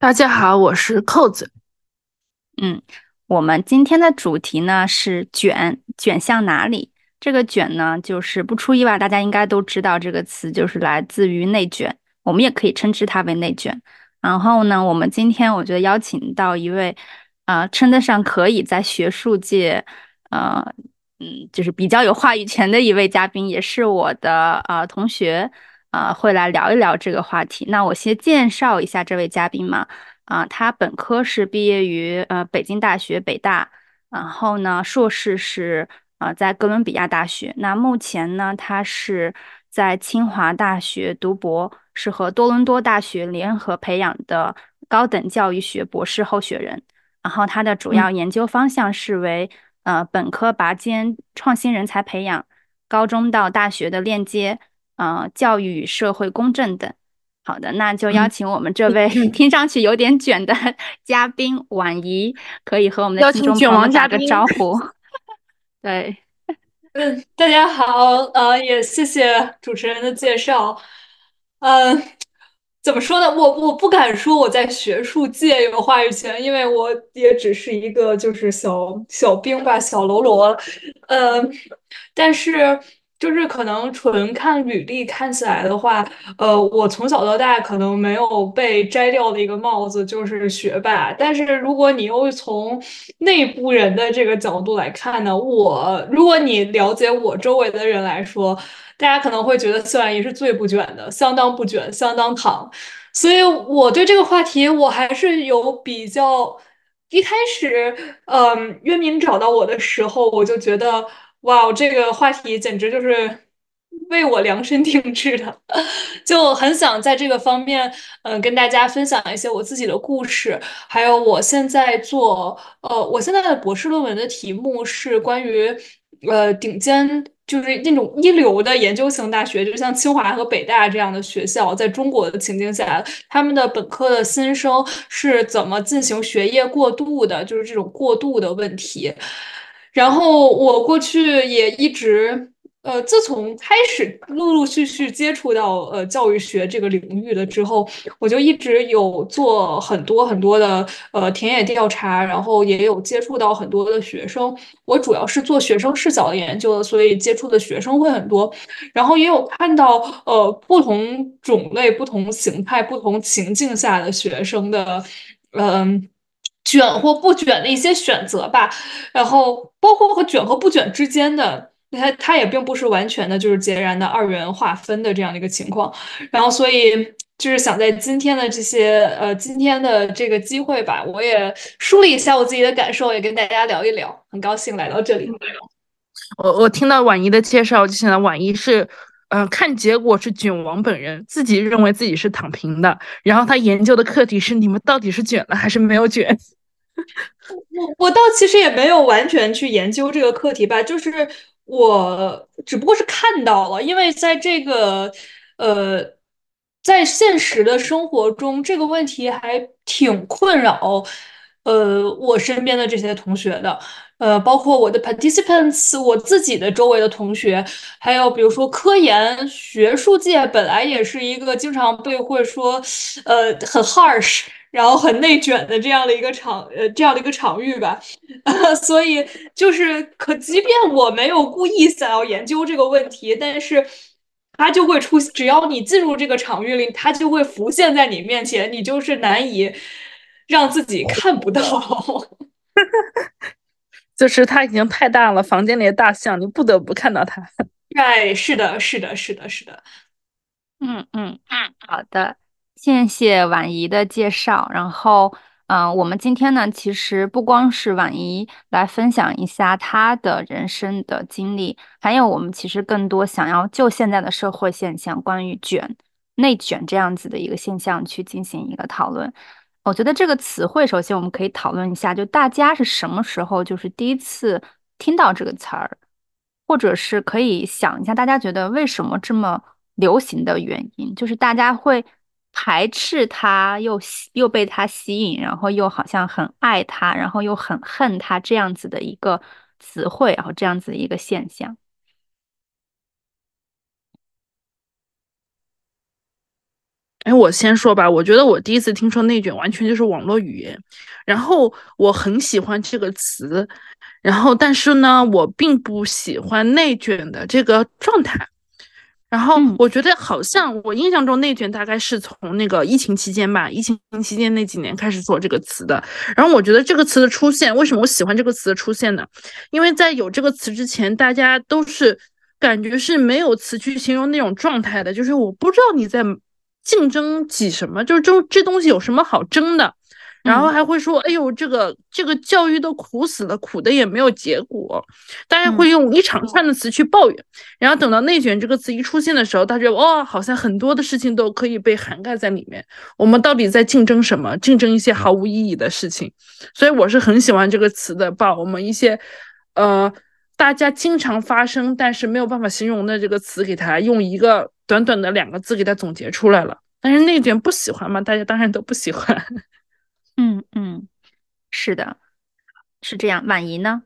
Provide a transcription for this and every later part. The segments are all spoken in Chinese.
大家好，我是扣子。嗯，我们今天的主题呢是卷，卷向哪里？这个卷呢，就是不出意外，大家应该都知道这个词，就是来自于内卷，我们也可以称之它为内卷。然后呢，我们今天我觉得邀请到一位，呃，称得上可以在学术界，呃，嗯，就是比较有话语权的一位嘉宾，也是我的呃同学，呃，会来聊一聊这个话题。那我先介绍一下这位嘉宾嘛，啊，他本科是毕业于呃北京大学北大，然后呢，硕士是。啊，在哥伦比亚大学。那目前呢，他是在清华大学读博，是和多伦多大学联合培养的高等教育学博士候选人。然后他的主要研究方向是为呃本科拔尖创新人才培养、高中到大学的链接、呃教育与社会公正等。好的，那就邀请我们这位听上去有点卷的 嘉宾婉怡，可以和我们的听众朋友打个招呼。对，嗯，大家好，呃，也谢谢主持人的介绍，嗯，怎么说呢？我我不敢说我在学术界有话语权，因为我也只是一个就是小小兵吧，小喽啰，嗯，但是。就是可能纯看履历看起来的话，呃，我从小到大可能没有被摘掉的一个帽子就是学霸。但是如果你又从内部人的这个角度来看呢，我如果你了解我周围的人来说，大家可能会觉得谢婉怡是最不卷的，相当不卷，相当躺。所以我对这个话题我还是有比较，一开始，嗯，渊明找到我的时候，我就觉得。哇，这个话题简直就是为我量身定制的，就很想在这个方面，嗯，跟大家分享一些我自己的故事，还有我现在做，呃，我现在的博士论文的题目是关于，呃，顶尖就是那种一流的研究型大学，就像清华和北大这样的学校，在中国的情境下，他们的本科的新生是怎么进行学业过渡的，就是这种过渡的问题。然后我过去也一直，呃，自从开始陆陆续续接触到呃教育学这个领域了之后，我就一直有做很多很多的呃田野调查，然后也有接触到很多的学生。我主要是做学生视角的研究的，所以接触的学生会很多，然后也有看到呃不同种类、不同形态、不同情境下的学生的，嗯。卷或不卷的一些选择吧，然后包括和卷和不卷之间的，它它也并不是完全的就是截然的二元划分的这样的一个情况，然后所以就是想在今天的这些呃今天的这个机会吧，我也梳理一下我自己的感受，也跟大家聊一聊，很高兴来到这里。我我听到婉怡的介绍，就想到婉怡是，嗯，看结果是卷王本人，自己认为自己是躺平的，然后他研究的课题是你们到底是卷了还是没有卷。我我倒其实也没有完全去研究这个课题吧，就是我只不过是看到了，因为在这个呃，在现实的生活中，这个问题还挺困扰呃我身边的这些同学的，呃，包括我的 participants，我自己的周围的同学，还有比如说科研学术界本来也是一个经常被会说呃很 harsh。然后很内卷的这样的一个场，呃，这样的一个场域吧，所以就是可，即便我没有故意想要研究这个问题，但是它就会出，只要你进入这个场域里，它就会浮现在你面前，你就是难以让自己看不到，就是它已经太大了，房间里的大象，你不得不看到它。哎，是的，是的，是的，是的，嗯嗯嗯，好的。谢谢婉怡的介绍。然后，嗯，我们今天呢，其实不光是婉怡来分享一下她的人生的经历，还有我们其实更多想要就现在的社会现象，关于卷。内卷这样子的一个现象去进行一个讨论。我觉得这个词汇，首先我们可以讨论一下，就大家是什么时候就是第一次听到这个词儿，或者是可以想一下，大家觉得为什么这么流行的原因，就是大家会排斥它，又又被它吸引，然后又好像很爱它，然后又很恨它这样子的一个词汇，然后这样子的一个现象。哎，我先说吧，我觉得我第一次听说内卷，完全就是网络语言。然后我很喜欢这个词，然后但是呢，我并不喜欢内卷的这个状态。然后我觉得好像我印象中内卷大概是从那个疫情期间吧，疫情期间那几年开始做这个词的。然后我觉得这个词的出现，为什么我喜欢这个词的出现呢？因为在有这个词之前，大家都是感觉是没有词去形容那种状态的，就是我不知道你在。竞争挤什么？就是这这东西有什么好争的？然后还会说：“哎呦，这个这个教育都苦死了，苦的也没有结果。”大家会用一长串的词去抱怨。然后等到“内卷”这个词一出现的时候，大家哦，好像很多的事情都可以被涵盖在里面。我们到底在竞争什么？竞争一些毫无意义的事情。所以我是很喜欢这个词的，把我们一些呃大家经常发生但是没有办法形容的这个词，给它用一个。短短的两个字给它总结出来了，但是内卷不喜欢嘛？大家当然都不喜欢。嗯嗯，是的，是这样。婉仪呢？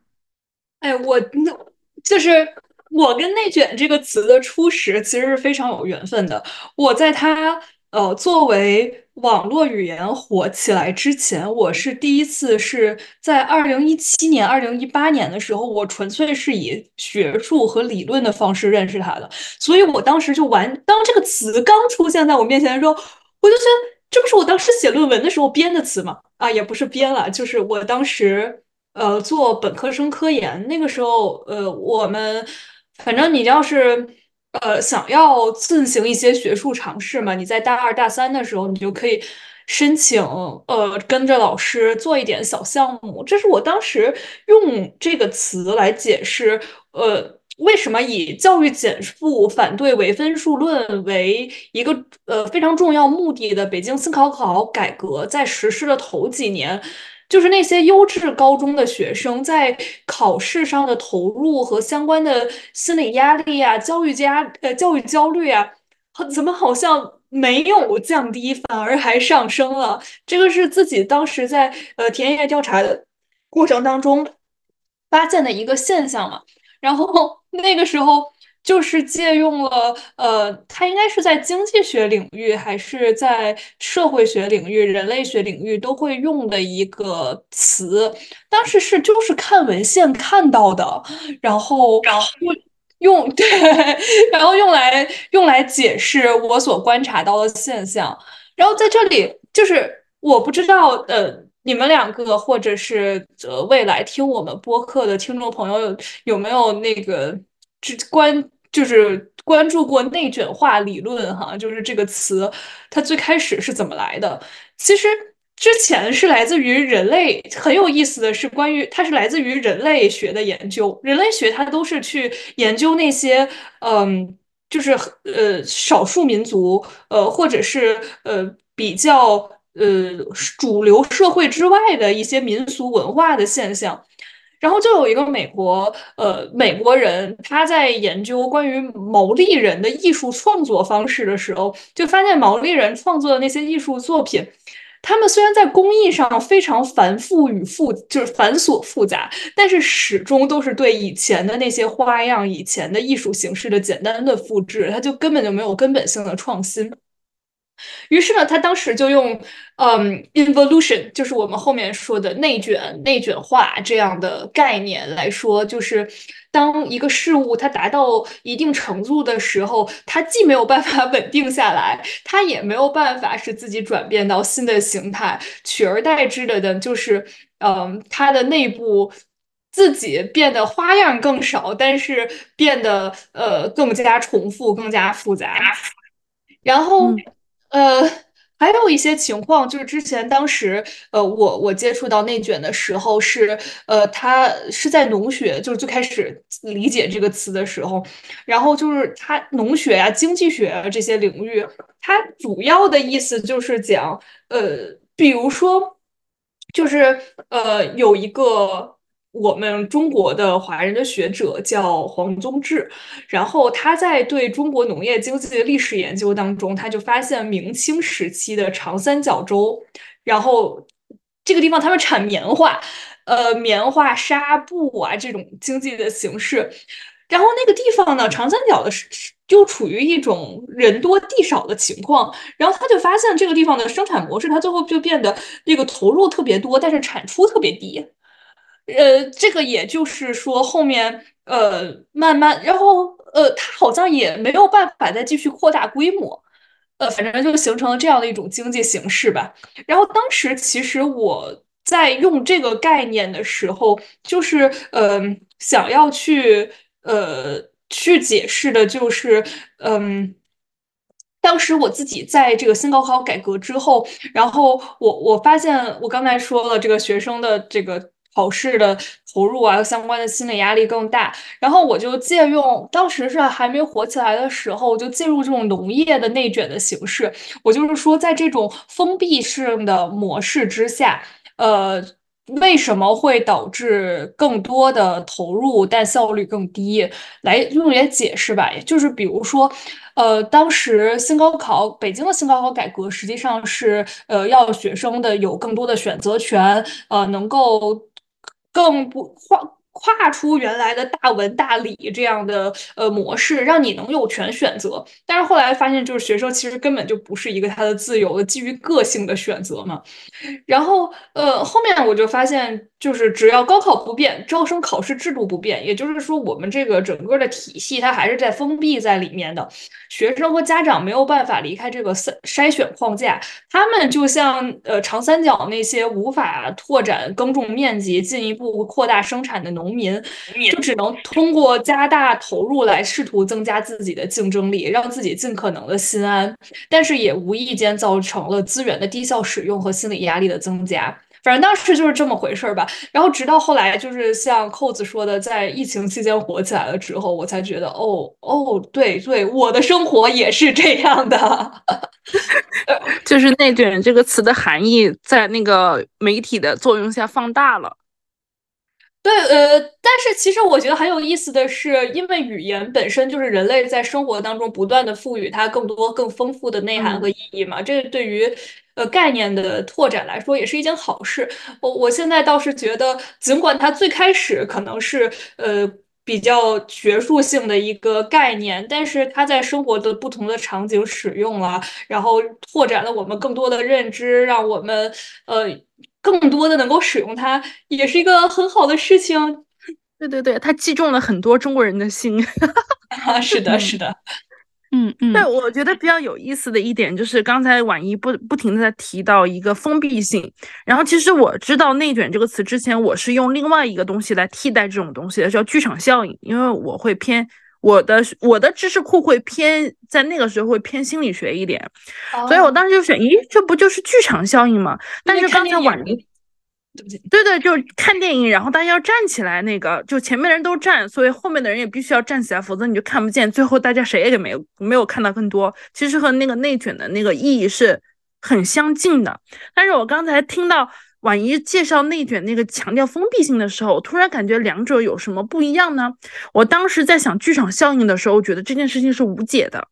哎，我那就是我跟内卷这个词的初始其实是非常有缘分的。我在它呃作为。网络语言火起来之前，我是第一次是在二零一七年、二零一八年的时候，我纯粹是以学术和理论的方式认识它的，所以我当时就完，当这个词刚出现在我面前的时候，我就觉得这不是我当时写论文的时候编的词吗？啊，也不是编了，就是我当时呃做本科生科研那个时候，呃，我们反正你要是。呃，想要进行一些学术尝试嘛？你在大二大三的时候，你就可以申请，呃，跟着老师做一点小项目。这是我当时用这个词来解释，呃，为什么以教育减负、反对唯分数论为一个呃非常重要目的的北京新考考改革，在实施的头几年。就是那些优质高中的学生在考试上的投入和相关的心理压力啊、教育加呃教育焦虑啊，怎么好像没有降低，反而还上升了？这个是自己当时在呃田野调查的过程当中发现的一个现象嘛。然后那个时候。就是借用了，呃，它应该是在经济学领域还是在社会学领域、人类学领域都会用的一个词。当时是就是看文献看到的，然后然后 用对，然后用来用来解释我所观察到的现象。然后在这里，就是我不知道，呃，你们两个或者是呃未来听我们播客的听众朋友有有没有那个只关。就是关注过内卷化理论哈，就是这个词，它最开始是怎么来的？其实之前是来自于人类，很有意思的是，关于它是来自于人类学的研究。人类学它都是去研究那些，嗯，就是呃少数民族，呃或者是呃比较呃主流社会之外的一些民俗文化的现象。然后就有一个美国，呃，美国人他在研究关于毛利人的艺术创作方式的时候，就发现毛利人创作的那些艺术作品，他们虽然在工艺上非常繁复与复，就是繁琐复杂，但是始终都是对以前的那些花样、以前的艺术形式的简单的复制，它就根本就没有根本性的创新。于是呢，他当时就用嗯，involution，就是我们后面说的内卷、内卷化这样的概念来说，就是当一个事物它达到一定程度的时候，它既没有办法 稳定下来，它也没有办法使自己转变到新的形态，取而代之的呢，就是嗯，它的内部自己变得花样更少，但是变得呃更加重复、更加复杂，然后。呃，还有一些情况，就是之前当时，呃，我我接触到内卷的时候是，呃，他是在农学，就是最开始理解这个词的时候，然后就是他农学呀、经济学啊这些领域，它主要的意思就是讲，呃，比如说，就是呃，有一个。我们中国的华人的学者叫黄宗智，然后他在对中国农业经济的历史研究当中，他就发现明清时期的长三角洲，然后这个地方他们产棉花，呃，棉花、纱布啊这种经济的形式，然后那个地方呢，长三角的是就处于一种人多地少的情况，然后他就发现这个地方的生产模式，它最后就变得这个投入特别多，但是产出特别低。呃，这个也就是说，后面呃慢慢，然后呃，它好像也没有办法再继续扩大规模，呃，反正就形成了这样的一种经济形式吧。然后当时其实我在用这个概念的时候，就是呃想要去呃去解释的，就是嗯，当时我自己在这个新高考改革之后，然后我我发现我刚才说了这个学生的这个。考试的投入啊，相关的心理压力更大。然后我就借用当时是还没火起来的时候，就进入这种农业的内卷的形式。我就是说，在这种封闭式的模式之下，呃，为什么会导致更多的投入，但效率更低？来用点解释吧，就是比如说，呃，当时新高考，北京的新高考改革实际上是，呃，要学生的有更多的选择权，呃，能够。更不换跨出原来的大文大理这样的呃模式，让你能有权选择。但是后来发现，就是学生其实根本就不是一个他的自由的基于个性的选择嘛。然后呃后面我就发现，就是只要高考不变，招生考试制度不变，也就是说我们这个整个的体系它还是在封闭在里面的。学生和家长没有办法离开这个筛筛选框架，他们就像呃长三角那些无法拓展耕种面积、进一步扩大生产的农。农民就只能通过加大投入来试图增加自己的竞争力，让自己尽可能的心安，但是也无意间造成了资源的低效使用和心理压力的增加。反正当时就是这么回事儿吧。然后直到后来，就是像扣子说的，在疫情期间火起来了之后，我才觉得，哦哦，对对，我的生活也是这样的。就是“内卷”这个词的含义，在那个媒体的作用下放大了。对，呃，但是其实我觉得很有意思的是，因为语言本身就是人类在生活当中不断的赋予它更多、更丰富的内涵和意义嘛，这对于呃概念的拓展来说也是一件好事。我我现在倒是觉得，尽管它最开始可能是呃比较学术性的一个概念，但是它在生活的不同的场景使用了，然后拓展了我们更多的认知，让我们呃。更多的能够使用它，也是一个很好的事情。对对对，它击中了很多中国人的心。是的，是的。嗯嗯。对，我觉得比较有意思的一点就是，刚才婉一不不停的在提到一个封闭性。然后，其实我知道“内卷”这个词之前，我是用另外一个东西来替代这种东西的，叫剧场效应。因为我会偏我的我的知识库会偏在那个时候会偏心理学一点，所以我当时就选，咦，这不就是剧场效应吗？但是刚才婉一。对对，就是看电影，然后大家要站起来，那个就前面的人都站，所以后面的人也必须要站起来，否则你就看不见。最后大家谁也没有没有看到更多。其实和那个内卷的那个意义是很相近的。但是我刚才听到婉仪介绍内卷那个强调封闭性的时候，我突然感觉两者有什么不一样呢？我当时在想剧场效应的时候，觉得这件事情是无解的。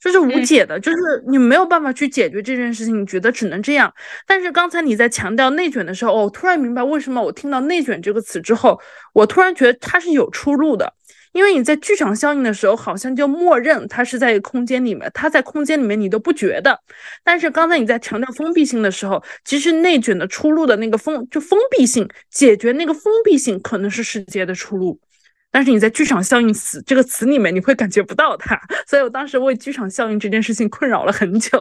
就是无解的，就是你没有办法去解决这件事情，你觉得只能这样。但是刚才你在强调内卷的时候，我突然明白为什么我听到内卷这个词之后，我突然觉得它是有出路的。因为你在剧场效应的时候，好像就默认它是在空间里面，它在空间里面你都不觉得。但是刚才你在强调封闭性的时候，其实内卷的出路的那个封就封闭性，解决那个封闭性可能是世界的出路。但是你在剧场效应词这个词里面，你会感觉不到它，所以我当时为剧场效应这件事情困扰了很久。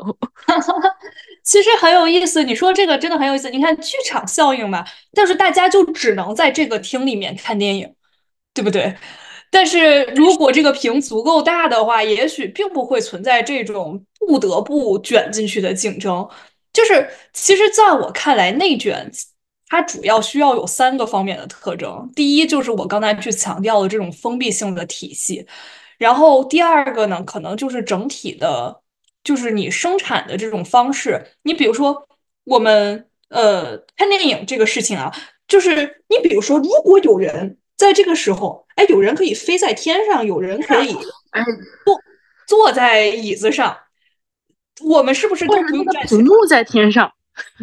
其实很有意思，你说这个真的很有意思。你看剧场效应嘛，但是大家就只能在这个厅里面看电影，对不对？但是如果这个屏足够大的话，也许并不会存在这种不得不卷进去的竞争。就是其实在我看来，内卷它主要需要有三个方面的特征。第一，就是我刚才去强调的这种封闭性的体系。然后第二个呢，可能就是整体的，就是你生产的这种方式。你比如说，我们呃看电影这个事情啊，就是你比如说，如果有人在这个时候，哎，有人可以飞在天上，有人可以 哎坐坐在椅子上，我们是不是都不用站起来？屏幕在天上，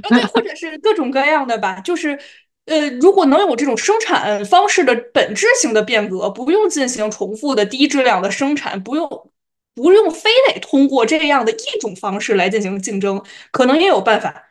对，或者是各种各样的吧，就是呃，如果能有这种生产方式的本质性的变革，不用进行重复的低质量的生产，不用不用非得通过这样的一种方式来进行竞争，可能也有办法。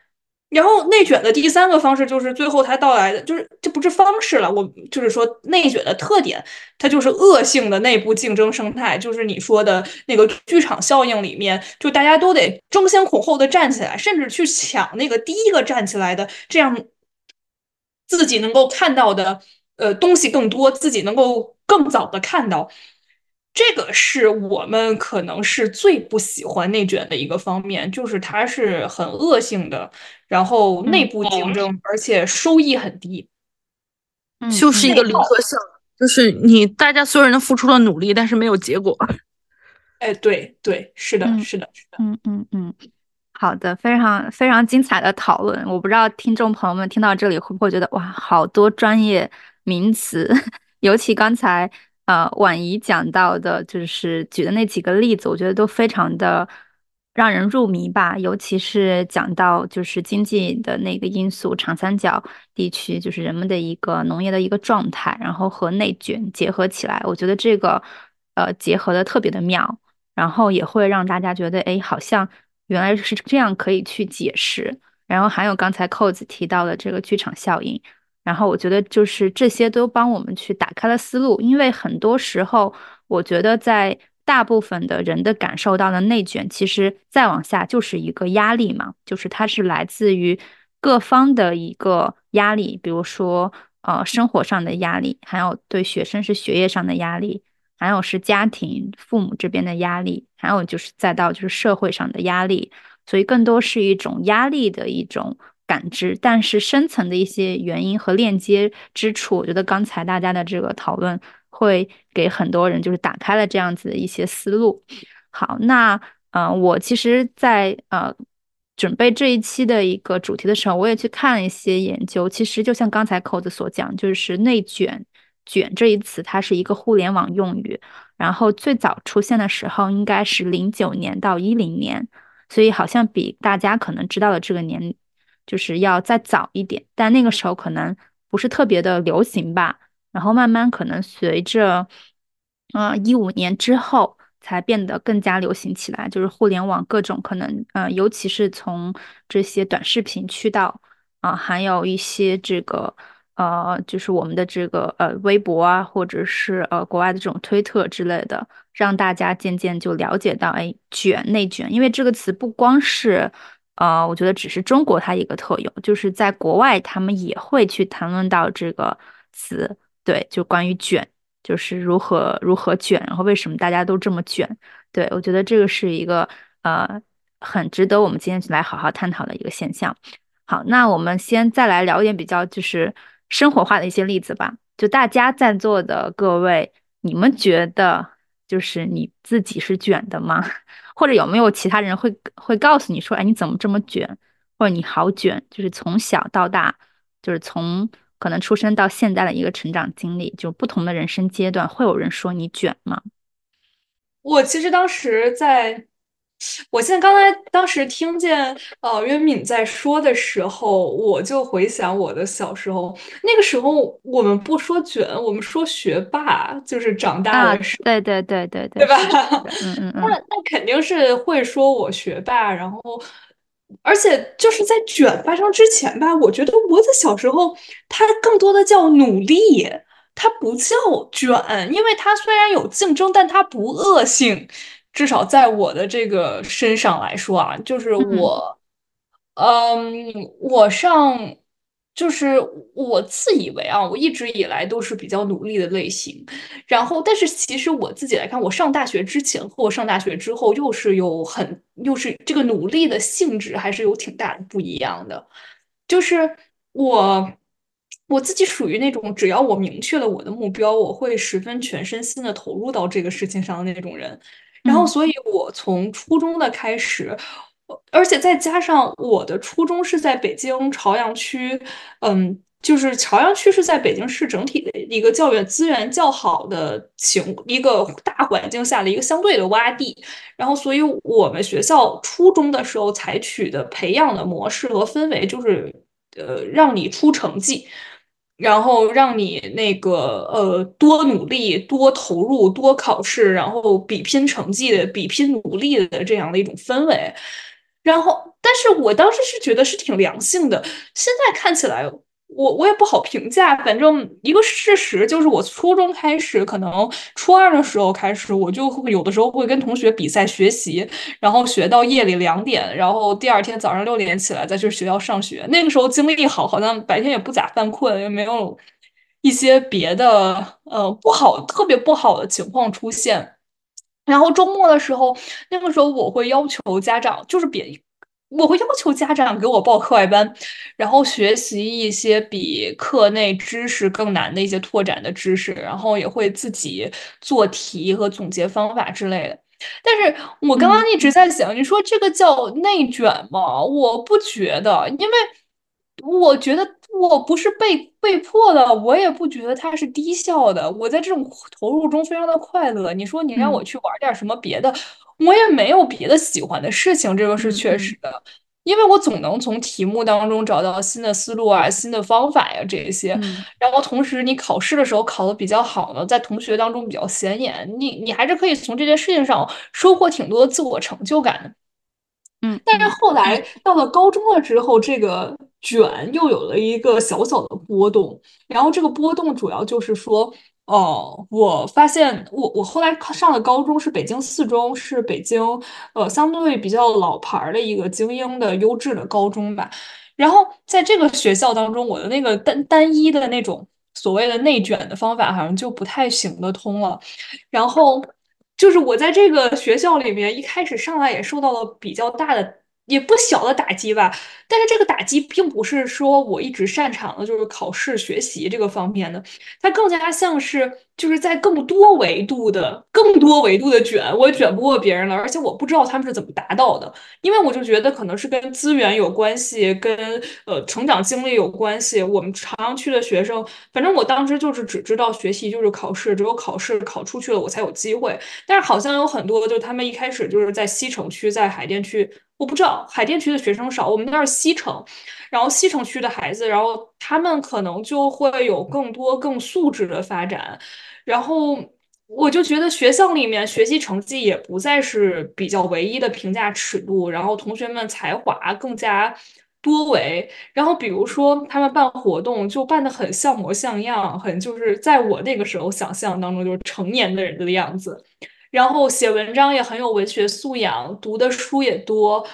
然后内卷的第三个方式就是最后它到来的，就是这不是方式了，我就是说内卷的特点，它就是恶性的内部竞争生态，就是你说的那个剧场效应里面，就大家都得争先恐后的站起来，甚至去抢那个第一个站起来的，这样自己能够看到的呃东西更多，自己能够更早的看到。这个是我们可能是最不喜欢内卷的一个方面，就是它是很恶性的，然后内部竞争，而且收益很低，嗯就是一个零和项，就是你大家所有人都付出了努力，但是没有结果。哎，对对，是的，嗯是的，是的。嗯嗯嗯，好的，非常非常精彩的讨论。我不知道听众朋友们听到这里会不会觉得哇，好多专业名词，尤其刚才呃婉仪讲到的，就是举的那几个例子，我觉得都非常的让人入迷吧。尤其是讲到就是经济的那个因素，长三角地区就是人们的一个农业的一个状态，然后和内卷结合起来，我觉得这个呃结合的特别的妙。然后也会让大家觉得，哎，好像原来是这样可以去解释。然后还有刚才扣子提到的这个剧场效应，然后我觉得就是这些都帮我们去打开了思路，因为很多时候我觉得在大部分的人的感受到的内卷，其实再往下就是一个压力嘛，就是它是来自于各方的一个压力，比如说呃生活上的压力，还有对学生是学业上的压力。还有是家庭父母这边的压力，还有就是再到就是社会上的压力，所以更多是一种压力的一种感知。但是深层的一些原因和链接之处，我觉得刚才大家的这个讨论会给很多人就是打开了这样子的一些思路。好，那呃，我其实在，呃准备这一期的一个主题的时候，我也去看了一些研究。其实就像刚才扣子所讲，就是内卷。卷这一词，它是一个互联网用语，然后最早出现的时候应该是零九年到一零年，所以好像比大家可能知道的这个年就是要再早一点，但那个时候可能不是特别的流行吧。然后慢慢可能随着，呃，一五年之后才变得更加流行起来，就是互联网各种可能，呃，尤其是从这些短视频渠道啊，还有一些这个。呃，就是我们的这个呃微博啊，或者是呃国外的这种推特之类的，让大家渐渐就了解到，哎，卷内卷，因为这个词不光是呃，我觉得只是中国它一个特有，就是在国外他们也会去谈论到这个词，对，就关于卷，就是如何如何卷，然后为什么大家都这么卷，对我觉得这个是一个呃很值得我们今天来好好探讨的一个现象。好，那我们先再来聊一点比较就是。生活化的一些例子吧，就大家在座的各位，你们觉得就是你自己是卷的吗？或者有没有其他人会会告诉你说，哎，你怎么这么卷？或者你好卷？就是从小到大，就是从可能出生到现在的一个成长经历，就不同的人生阶段，会有人说你卷吗？我其实当时在。我现在刚才当时听见呃渊敏在说的时候，我就回想我的小时候，那个时候我们不说卷，我们说学霸，就是长大的时候，对对对对对吧？嗯嗯嗯，那那肯定是会说我学霸，然后而且就是在卷发生之前吧，我觉得我的小时候它更多的叫努力，它不叫卷，因为它虽然有竞争，但它不恶性。至少在我的这个身上来说啊，就是我，嗯，我上就是我自以为啊，我一直以来都是比较努力的类型，然后但是其实我自己来看，我上大学之前和我上大学之后，又是有很又是这个努力的性质还是有挺大的不一样的。就是我我自己属于那种，只要我明确了我的目标，我会十分全身心的投入到这个事情上的那种人。然后，所以我从初中的开始。而且再加上我的初中是在北京朝阳区，嗯，就是朝阳区是在北京市整体的一个教育资源较好的情一个大环境下的一个相对的洼地，然后所以我们学校初中的时候采取的培养的模式和氛围就是，呃，让你出成绩，然后让你那个呃多努力、多投入、多考试，然后比拼成绩、比拼努力的这样的一种氛围。然后，但是我当时是觉得是挺良性的。现在看起来，我我也不好评价。反正一个事实就是，我初中开始，可能初二的时候开始，我就会有的时候会跟同学比赛学习，然后学到夜里两点，然后第二天早上六点起来再去学校上学。那个时候精力好，好像白天也不咋犯困，也没有一些别的呃不好、特别不好的情况出现。然后周末的时候，那个时候我会要求家长，就是别，我会要求家长给我报课外班，然后学习一些比课内知识更难的一些拓展的知识，然后也会自己做题和总结方法之类的。但是我刚刚一直在想，你说这个叫内卷吗？我不觉得，因为我觉得。我不是被被迫的，我也不觉得它是低效的。我在这种投入中非常的快乐。你说你让我去玩点什么别的，我也没有别的喜欢的事情，这个是确实的。因为我总能从题目当中找到新的思路啊、新的方法呀这些。然后同时你考试的时候考的比较好呢，在同学当中比较显眼，你你还是可以从这件事情上收获挺多自我成就感的。嗯，但是后来到了高中了之后，这个卷又有了一个小小的波动。然后这个波动主要就是说，哦，我发现我我后来上的高中是北京四中，是北京呃相对比较老牌的一个精英的优质的高中吧。然后在这个学校当中，我的那个单单一的那种所谓的内卷的方法，好像就不太行得通了。然后。就是我在这个学校里面，一开始上来也受到了比较大的。也不小的打击吧，但是这个打击并不是说我一直擅长的就是考试学习这个方面的，它更加像是就是在更多维度的、更多维度的卷，我也卷不过别人了，而且我不知道他们是怎么达到的，因为我就觉得可能是跟资源有关系，跟呃成长经历有关系。我们朝阳区的学生，反正我当时就是只知道学习就是考试，只有考试考出去了我才有机会，但是好像有很多就是他们一开始就是在西城区，在海淀区。我不知道海淀区的学生少，我们那儿西城，然后西城区的孩子，然后他们可能就会有更多更素质的发展，然后我就觉得学校里面学习成绩也不再是比较唯一的评价尺度，然后同学们才华更加多维，然后比如说他们办活动就办得很像模像样，很就是在我那个时候想象当中就是成年的人的样子。然后写文章也很有文学素养，读的书也多，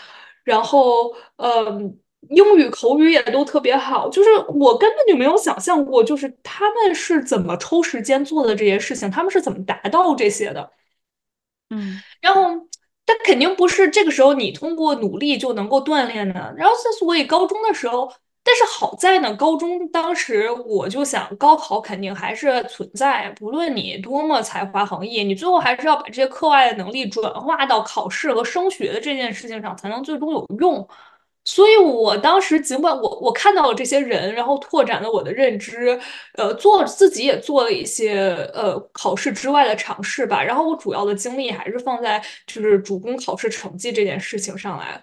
然后呃，英语口语也都特别好。就是我根本就没有想象过，就是他们是怎么抽时间做的这些事情，他们是怎么达到这些的。嗯，然后，但肯定不是这个时候你通过努力就能够锻炼的。然后，所以高中的时候。但是好在呢，高中当时我就想，高考肯定还是存在，不论你多么才华横溢，你最后还是要把这些课外的能力转化到考试和升学的这件事情上，才能最终有用。所以我当时尽管我我看到了这些人，然后拓展了我的认知，呃，做自己也做了一些呃考试之外的尝试吧。然后我主要的精力还是放在就是主攻考试成绩这件事情上来。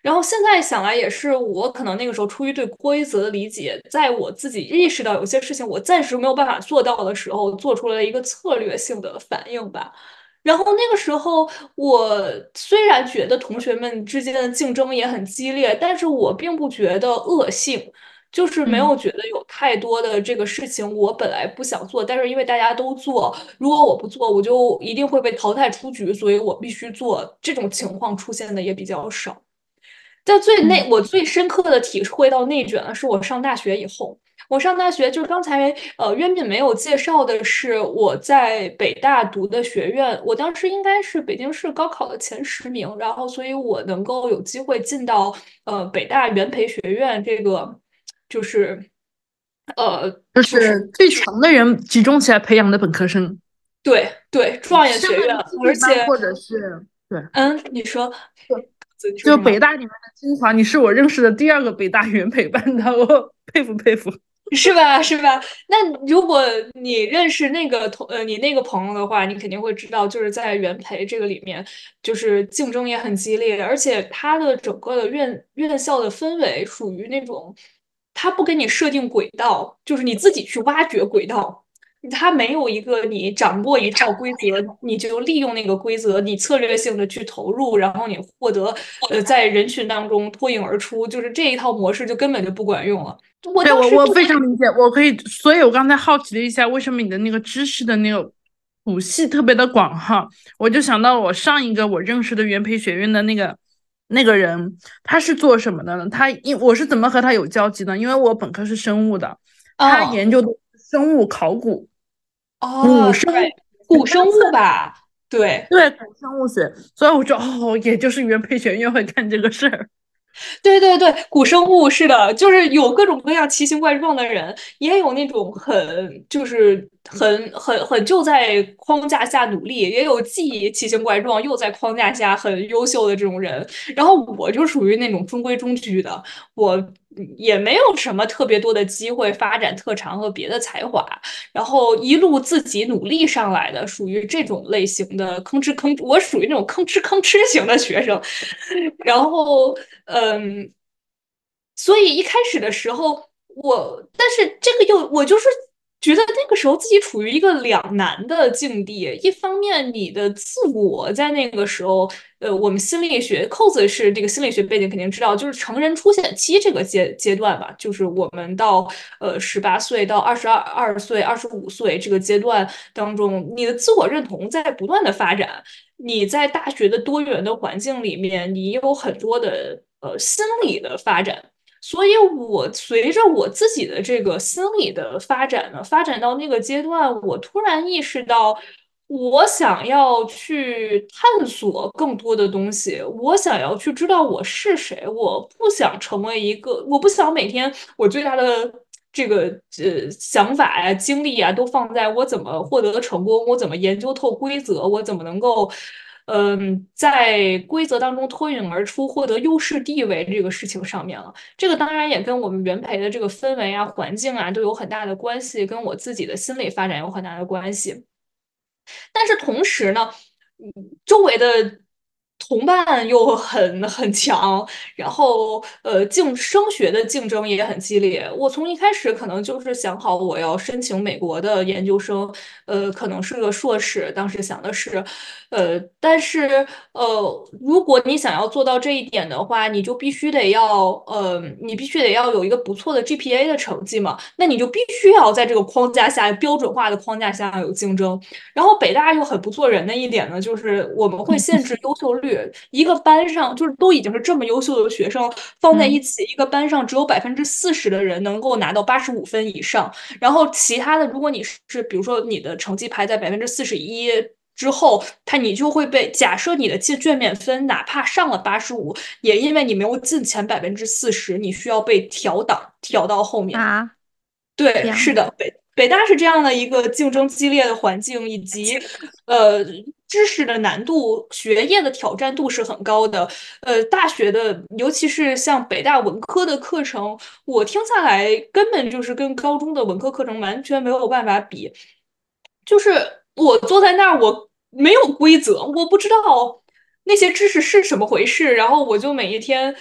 然后现在想来也是，我可能那个时候出于对规则的理解，在我自己意识到有些事情我暂时没有办法做到的时候，做出了一个策略性的反应吧。然后那个时候，我虽然觉得同学们之间的竞争也很激烈，但是我并不觉得恶性，就是没有觉得有太多的这个事情我本来不想做，但是因为大家都做，如果我不做，我就一定会被淘汰出局，所以我必须做。这种情况出现的也比较少。在最内，我最深刻的体会到内卷的，是我上大学以后。我上大学就是刚才呃渊敏没有介绍的是我在北大读的学院，我当时应该是北京市高考的前十名，然后所以我能够有机会进到呃北大元培学院这个就是呃就是最强的人集中起来培养的本科生，对对状元学院，而且或者是对。嗯你说。就北大里面的精华，你是我认识的第二个北大元培班的，我佩 服佩服，是吧？是吧？那如果你认识那个同呃你那个朋友的话，你肯定会知道，就是在元培这个里面，就是竞争也很激烈，而且它的整个的院院校的氛围属于那种，他不给你设定轨道，就是你自己去挖掘轨道。它没有一个你掌握一套规则，你就利用那个规则，你策略性的去投入，然后你获得呃在人群当中脱颖而出，就是这一套模式就根本就不管用了。我对我我非常理解，我可以，所以我刚才好奇了一下，为什么你的那个知识的那个谱系特别的广哈？我就想到我上一个我认识的元培学院的那个那个人，他是做什么的呢？他因我是怎么和他有交集呢？因为我本科是生物的，他研究的。生物考古，哦，古生古生物吧，对对，古生物学，所以我就哦，也就是原配学院会干这个事儿。对对对，古生物是的，就是有各种各样奇形怪状的人，也有那种很就是很很很就在框架下努力，也有既奇形怪状又在框架下很优秀的这种人。然后我就属于那种中规中矩的，我也没有什么特别多的机会发展特长和别的才华，然后一路自己努力上来的，属于这种类型的吭哧吭，我属于那种吭哧吭哧型的学生，然后。嗯，所以一开始的时候，我但是这个又我就是觉得那个时候自己处于一个两难的境地。一方面，你的自我在那个时候，呃，我们心理学扣子是这个心理学背景，肯定知道，就是成人出现期这个阶阶段吧，就是我们到呃十八岁到二十二二岁、二十五岁这个阶段当中，你的自我认同在不断的发展。你在大学的多元的环境里面，你有很多的。呃，心理的发展，所以我随着我自己的这个心理的发展呢，发展到那个阶段，我突然意识到，我想要去探索更多的东西，我想要去知道我是谁，我不想成为一个，我不想每天我最大的这个呃想法呀、精力啊，都放在我怎么获得成功，我怎么研究透规则，我怎么能够。嗯，在规则当中脱颖而出、获得优势地位这个事情上面了，这个当然也跟我们原培的这个氛围啊、环境啊都有很大的关系，跟我自己的心理发展有很大的关系。但是同时呢，周围的。同伴又很很强，然后呃竞升学的竞争也很激烈。我从一开始可能就是想好我要申请美国的研究生，呃可能是个硕士，当时想的是，呃但是呃如果你想要做到这一点的话，你就必须得要呃你必须得要有一个不错的 GPA 的成绩嘛，那你就必须要在这个框架下标准化的框架下有竞争。然后北大又很不做人的一点呢，就是我们会限制优秀率。一个班上就是都已经是这么优秀的学生放在一起，一个班上只有百分之四十的人能够拿到八十五分以上，然后其他的，如果你是比如说你的成绩排在百分之四十一之后，他你就会被假设你的进卷面分哪怕上了八十五，也因为你没有进前百分之四十，你需要被调档调到后面啊。对，是的，北北大是这样的一个竞争激烈的环境，以及 呃。知识的难度、学业的挑战度是很高的。呃，大学的，尤其是像北大文科的课程，我听下来根本就是跟高中的文科课程完全没有办法比。就是我坐在那儿，我没有规则，我不知道那些知识是什么回事，然后我就每一天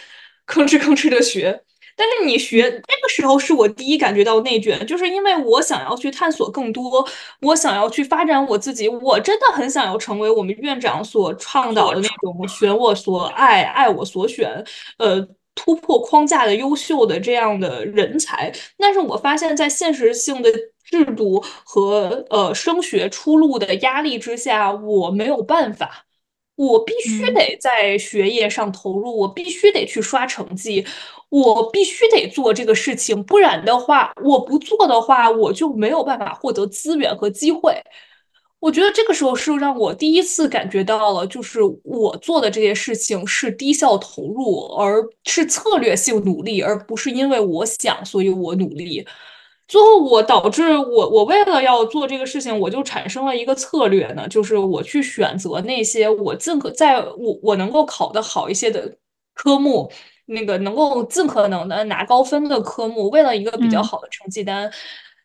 吭哧吭哧的学。但是你学那个时候是我第一感觉到内卷，就是因为我想要去探索更多，我想要去发展我自己，我真的很想要成为我们院长所倡导的那种选我所爱、爱我所选，呃，突破框架的优秀的这样的人才。但是我发现，在现实性的制度和呃升学出路的压力之下，我没有办法。我必须得在学业上投入，我必须得去刷成绩，我必须得做这个事情，不然的话，我不做的话，我就没有办法获得资源和机会。我觉得这个时候是让我第一次感觉到了，就是我做的这些事情是低效投入，而是策略性努力，而不是因为我想，所以我努力。最后我导致我我为了要做这个事情，我就产生了一个策略呢，就是我去选择那些我尽可在我我能够考得好一些的科目，那个能够尽可能的拿高分的科目，为了一个比较好的成绩单。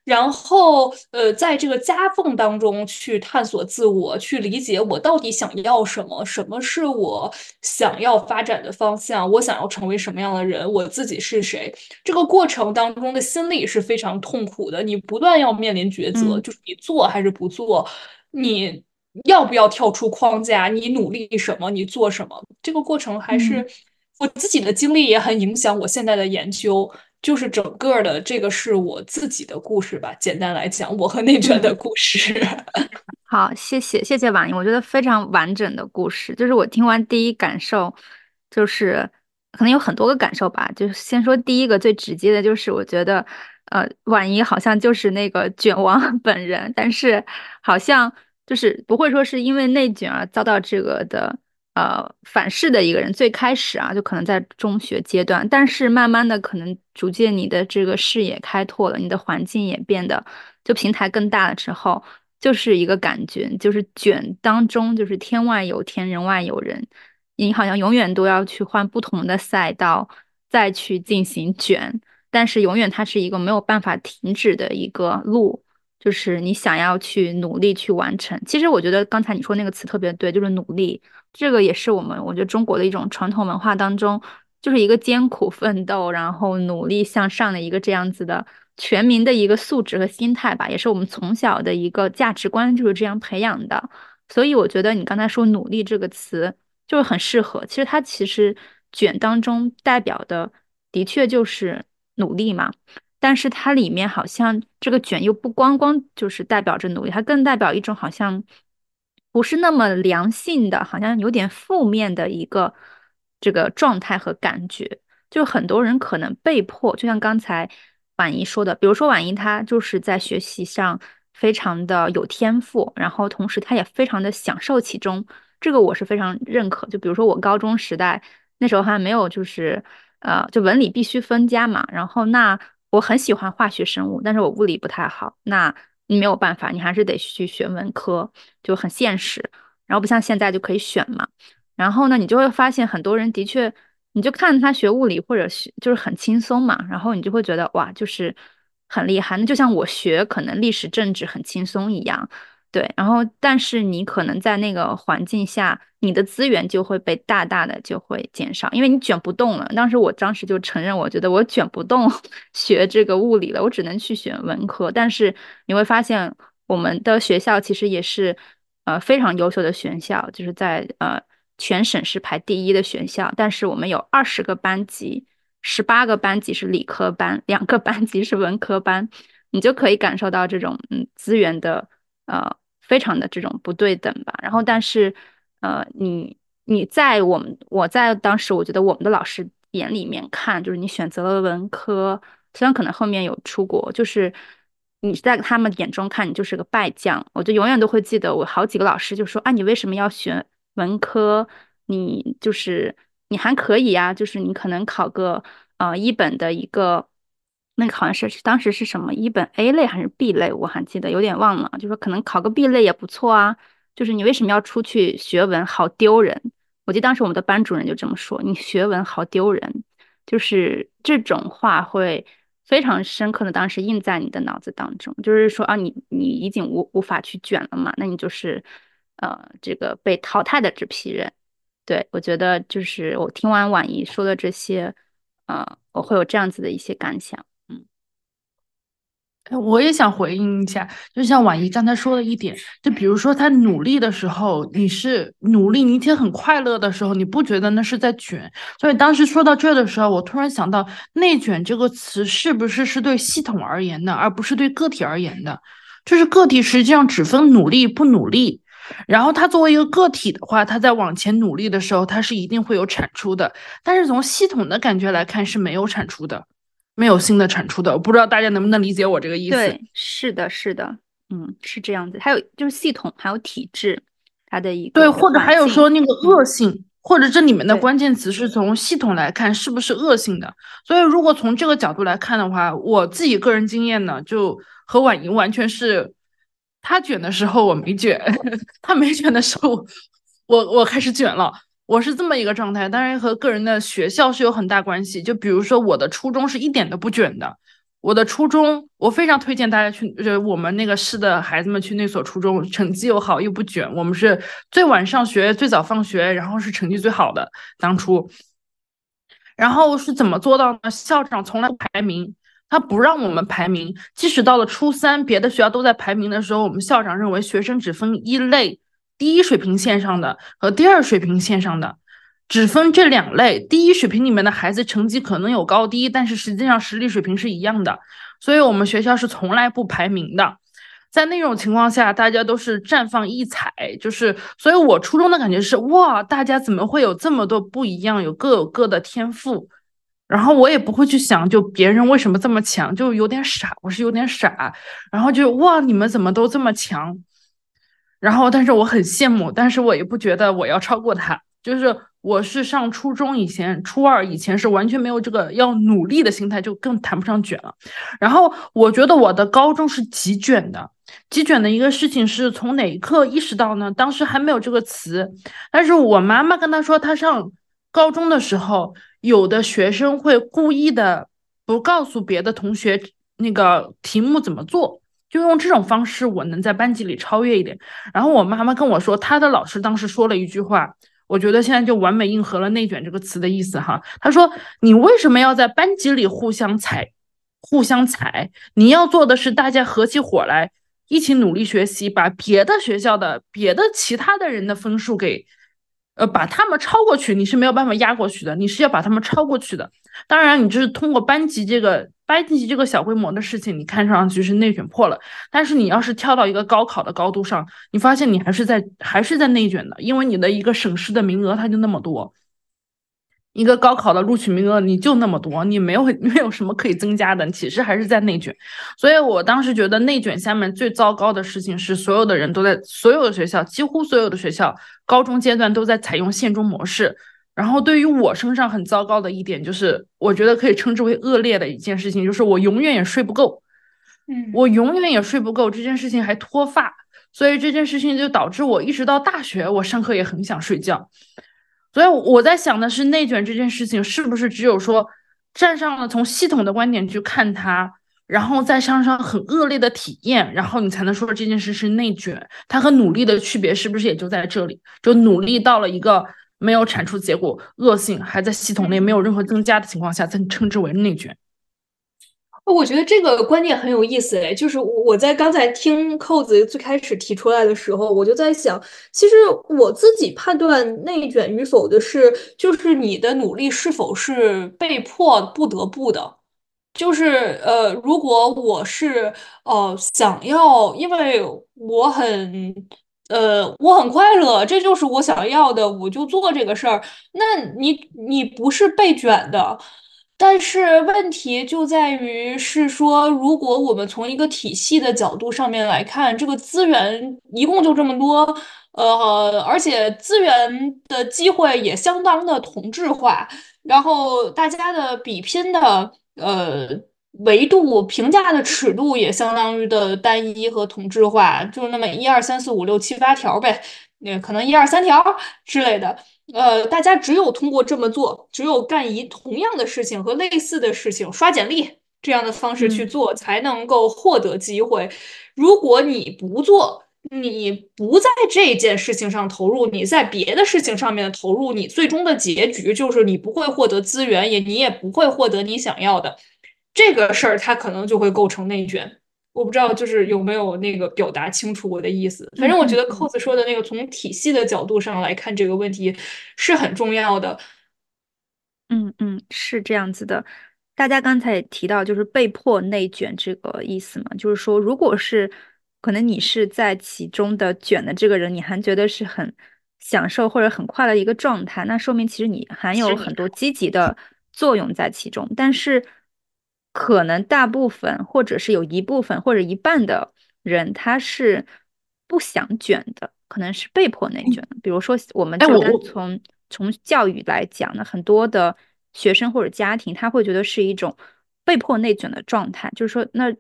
然后，呃，在这个夹缝当中去探索自我，去理解我到底想要什么，什么是我想要发展的方向，我想要成为什么样的人，我自己是谁。这个过程当中的心理是非常痛苦的，你不断要面临抉择，就是你做还是不做，你要不要跳出框架，你努力什么，你做什么。这个过程还是我自己的经历也很影响我现在的研究。就是整个的这个是我自己的故事吧，简单来讲，我和内卷的故事。好，谢谢谢谢婉莹，我觉得非常完整的故事。就是我听完第一感受，就是可能有很多个感受吧。就是先说第一个最直接的，就是我觉得，呃，婉莹好像就是那个卷王 本人，但是好像就是不会说是因为内卷而遭到这个的。呃，反噬的一个人，最开始啊，就可能在中学阶段，但是慢慢的，可能逐渐你的这个视野开拓了，你的环境也变得就平台更大了之后，就是一个感觉，就是卷当中就是天外有天，人外有人，你好像永远都要去换不同的赛道再去进行卷，但是永远它是一个没有办法停止的一个路，就是你想要去努力去完成。其实我觉得刚才你说那个词特别对，就是努力。这个也是我们，我觉得中国的一种传统文化当中，就是一个艰苦奋斗，然后努力向上的一个这样子的全民的一个素质和心态吧，也是我们从小的一个价值观就是这样培养的。所以我觉得你刚才说“努力”这个词就是很适合。其实它其实卷当中代表的的确就是努力嘛，但是它里面好像这个卷又不光光就是代表着努力，它更代表一种好像。不是那么良性的，好像有点负面的一个这个状态和感觉，就很多人可能被迫，就像刚才婉怡说的，比如说婉怡她就是在学习上非常的有天赋，然后同时她也非常的享受其中，这个我是非常认可。就比如说我高中时代那时候还没有就是呃就文理必须分家嘛，然后那我很喜欢化学生物，但是我物理不太好，那。没有办法，你还是得去学文科，就很现实。然后不像现在就可以选嘛。然后呢，你就会发现很多人的确，你就看他学物理或者学就是很轻松嘛。然后你就会觉得哇，就是很厉害。那就像我学可能历史政治很轻松一样。对，然后但是你可能在那个环境下，你的资源就会被大大的就会减少，因为你卷不动了。当时我当时就承认，我觉得我卷不动 学这个物理了，我只能去选文科。但是你会发现，我们的学校其实也是呃非常优秀的学校，就是在呃全省是排第一的学校。但是我们有二十个班级，十八个班级是理科班，两个班级是文科班，你就可以感受到这种嗯资源的呃。非常的这种不对等吧，然后但是，呃，你你在我们我在当时我觉得我们的老师眼里面看，就是你选择了文科，虽然可能后面有出国，就是你在他们眼中看你就是个败将。我就永远都会记得我好几个老师就说啊，你为什么要选文科？你就是你还可以呀，就是你可能考个呃一本的一个。那个好像是当时是什么一本 A 类还是 B 类，我还记得有点忘了。就说可能考个 B 类也不错啊。就是你为什么要出去学文，好丢人？我记得当时我们的班主任就这么说：“你学文好丢人。”就是这种话会非常深刻的当时印在你的脑子当中。就是说啊，你你已经无无法去卷了嘛？那你就是呃这个被淘汰的这批人。对我觉得就是我听完婉仪说的这些，呃，我会有这样子的一些感想。我也想回应一下，就像婉怡刚才说的一点，就比如说他努力的时候，你是努力，你一天很快乐的时候，你不觉得那是在卷？所以当时说到这的时候，我突然想到，内卷这个词是不是是对系统而言的，而不是对个体而言的？就是个体实际上只分努力不努力。然后他作为一个个体的话，他在往前努力的时候，他是一定会有产出的。但是从系统的感觉来看，是没有产出的，没有新的产出的。我不知道大家能不能理解我这个意思？对，是的，是的，嗯，是这样子。还有就是系统，还有体制，它的一个对，或者还有说那个恶性。或者这里面的关键词是从系统来看是不是恶性的，所以如果从这个角度来看的话，我自己个人经验呢，就和婉莹完全是，他卷的时候我没卷，他没卷的时候我我开始卷了，我是这么一个状态，当然和个人的学校是有很大关系，就比如说我的初中是一点都不卷的。我的初中，我非常推荐大家去，就我们那个市的孩子们去那所初中，成绩又好又不卷。我们是最晚上学，最早放学，然后是成绩最好的当初。然后是怎么做到呢？校长从来不排名，他不让我们排名。即使到了初三，别的学校都在排名的时候，我们校长认为学生只分一类：第一水平线上的和第二水平线上的。只分这两类，第一水平里面的孩子成绩可能有高低，但是实际上实力水平是一样的，所以我们学校是从来不排名的。在那种情况下，大家都是绽放异彩，就是，所以我初中的感觉是，哇，大家怎么会有这么多不一样，有各有各的天赋，然后我也不会去想，就别人为什么这么强，就有点傻，我是有点傻，然后就哇，你们怎么都这么强，然后但是我很羡慕，但是我也不觉得我要超过他，就是。我是上初中以前，初二以前是完全没有这个要努力的心态，就更谈不上卷了。然后我觉得我的高中是极卷的，极卷的一个事情是从哪一刻意识到呢？当时还没有这个词，但是我妈妈跟他说，他上高中的时候，有的学生会故意的不告诉别的同学那个题目怎么做，就用这种方式，我能在班级里超越一点。然后我妈妈跟我说，她的老师当时说了一句话。我觉得现在就完美应和了“内卷”这个词的意思哈。他说：“你为什么要在班级里互相踩，互相踩？你要做的是大家合起伙来，一起努力学习，把别的学校的、别的其他的人的分数给，呃，把他们超过去。你是没有办法压过去的，你是要把他们超过去的。当然，你就是通过班级这个。”班级这个小规模的事情，你看上去是内卷破了，但是你要是跳到一个高考的高度上，你发现你还是在还是在内卷的，因为你的一个省市的名额它就那么多，一个高考的录取名额你就那么多，你没有 没有什么可以增加的，其实还是在内卷。所以我当时觉得内卷下面最糟糕的事情是，所有的人都在所有的学校，几乎所有的学校高中阶段都在采用县中模式。然后对于我身上很糟糕的一点，就是我觉得可以称之为恶劣的一件事情，就是我永远也睡不够，嗯，我永远也睡不够，这件事情还脱发，所以这件事情就导致我一直到大学，我上课也很想睡觉。所以我在想的是，内卷这件事情是不是只有说站上了从系统的观点去看它，然后再上上很恶劣的体验，然后你才能说这件事是内卷？它和努力的区别是不是也就在这里？就努力到了一个。没有产出结果，恶性还在系统内没有任何增加的情况下，才称之为内卷。我觉得这个观念很有意思哎，就是我在刚才听扣子最开始提出来的时候，我就在想，其实我自己判断内卷与否的是，就是你的努力是否是被迫不得不的，就是呃，如果我是呃想要，因为我很。呃，我很快乐，这就是我想要的，我就做这个事儿。那你你不是被卷的，但是问题就在于是说，如果我们从一个体系的角度上面来看，这个资源一共就这么多，呃，而且资源的机会也相当的同质化，然后大家的比拼的，呃。维度评价的尺度也相当于的单一和同质化，就那么一二三四五六七八条呗，那可能一二三条之类的。呃，大家只有通过这么做，只有干一同样的事情和类似的事情，刷简历这样的方式去做，才能够获得机会。如果你不做，你不在这件事情上投入，你在别的事情上面的投入，你最终的结局就是你不会获得资源，也你也不会获得你想要的。这个事儿它可能就会构成内卷，我不知道就是有没有那个表达清楚我的意思。反正我觉得扣子说的那个从体系的角度上来看这个问题是很重要的。嗯嗯，是这样子的。大家刚才也提到就是被迫内卷这个意思嘛，就是说如果是可能你是在其中的卷的这个人，你还觉得是很享受或者很快乐的一个状态，那说明其实你还有很多积极的作用在其中。但是，可能大部分或者是有一部分或者一半的人，他是不想卷的，可能是被迫内卷的。比如说，我们就单从从教育来讲呢，很多的学生或者家庭，他会觉得是一种被迫内卷的状态，就是说那。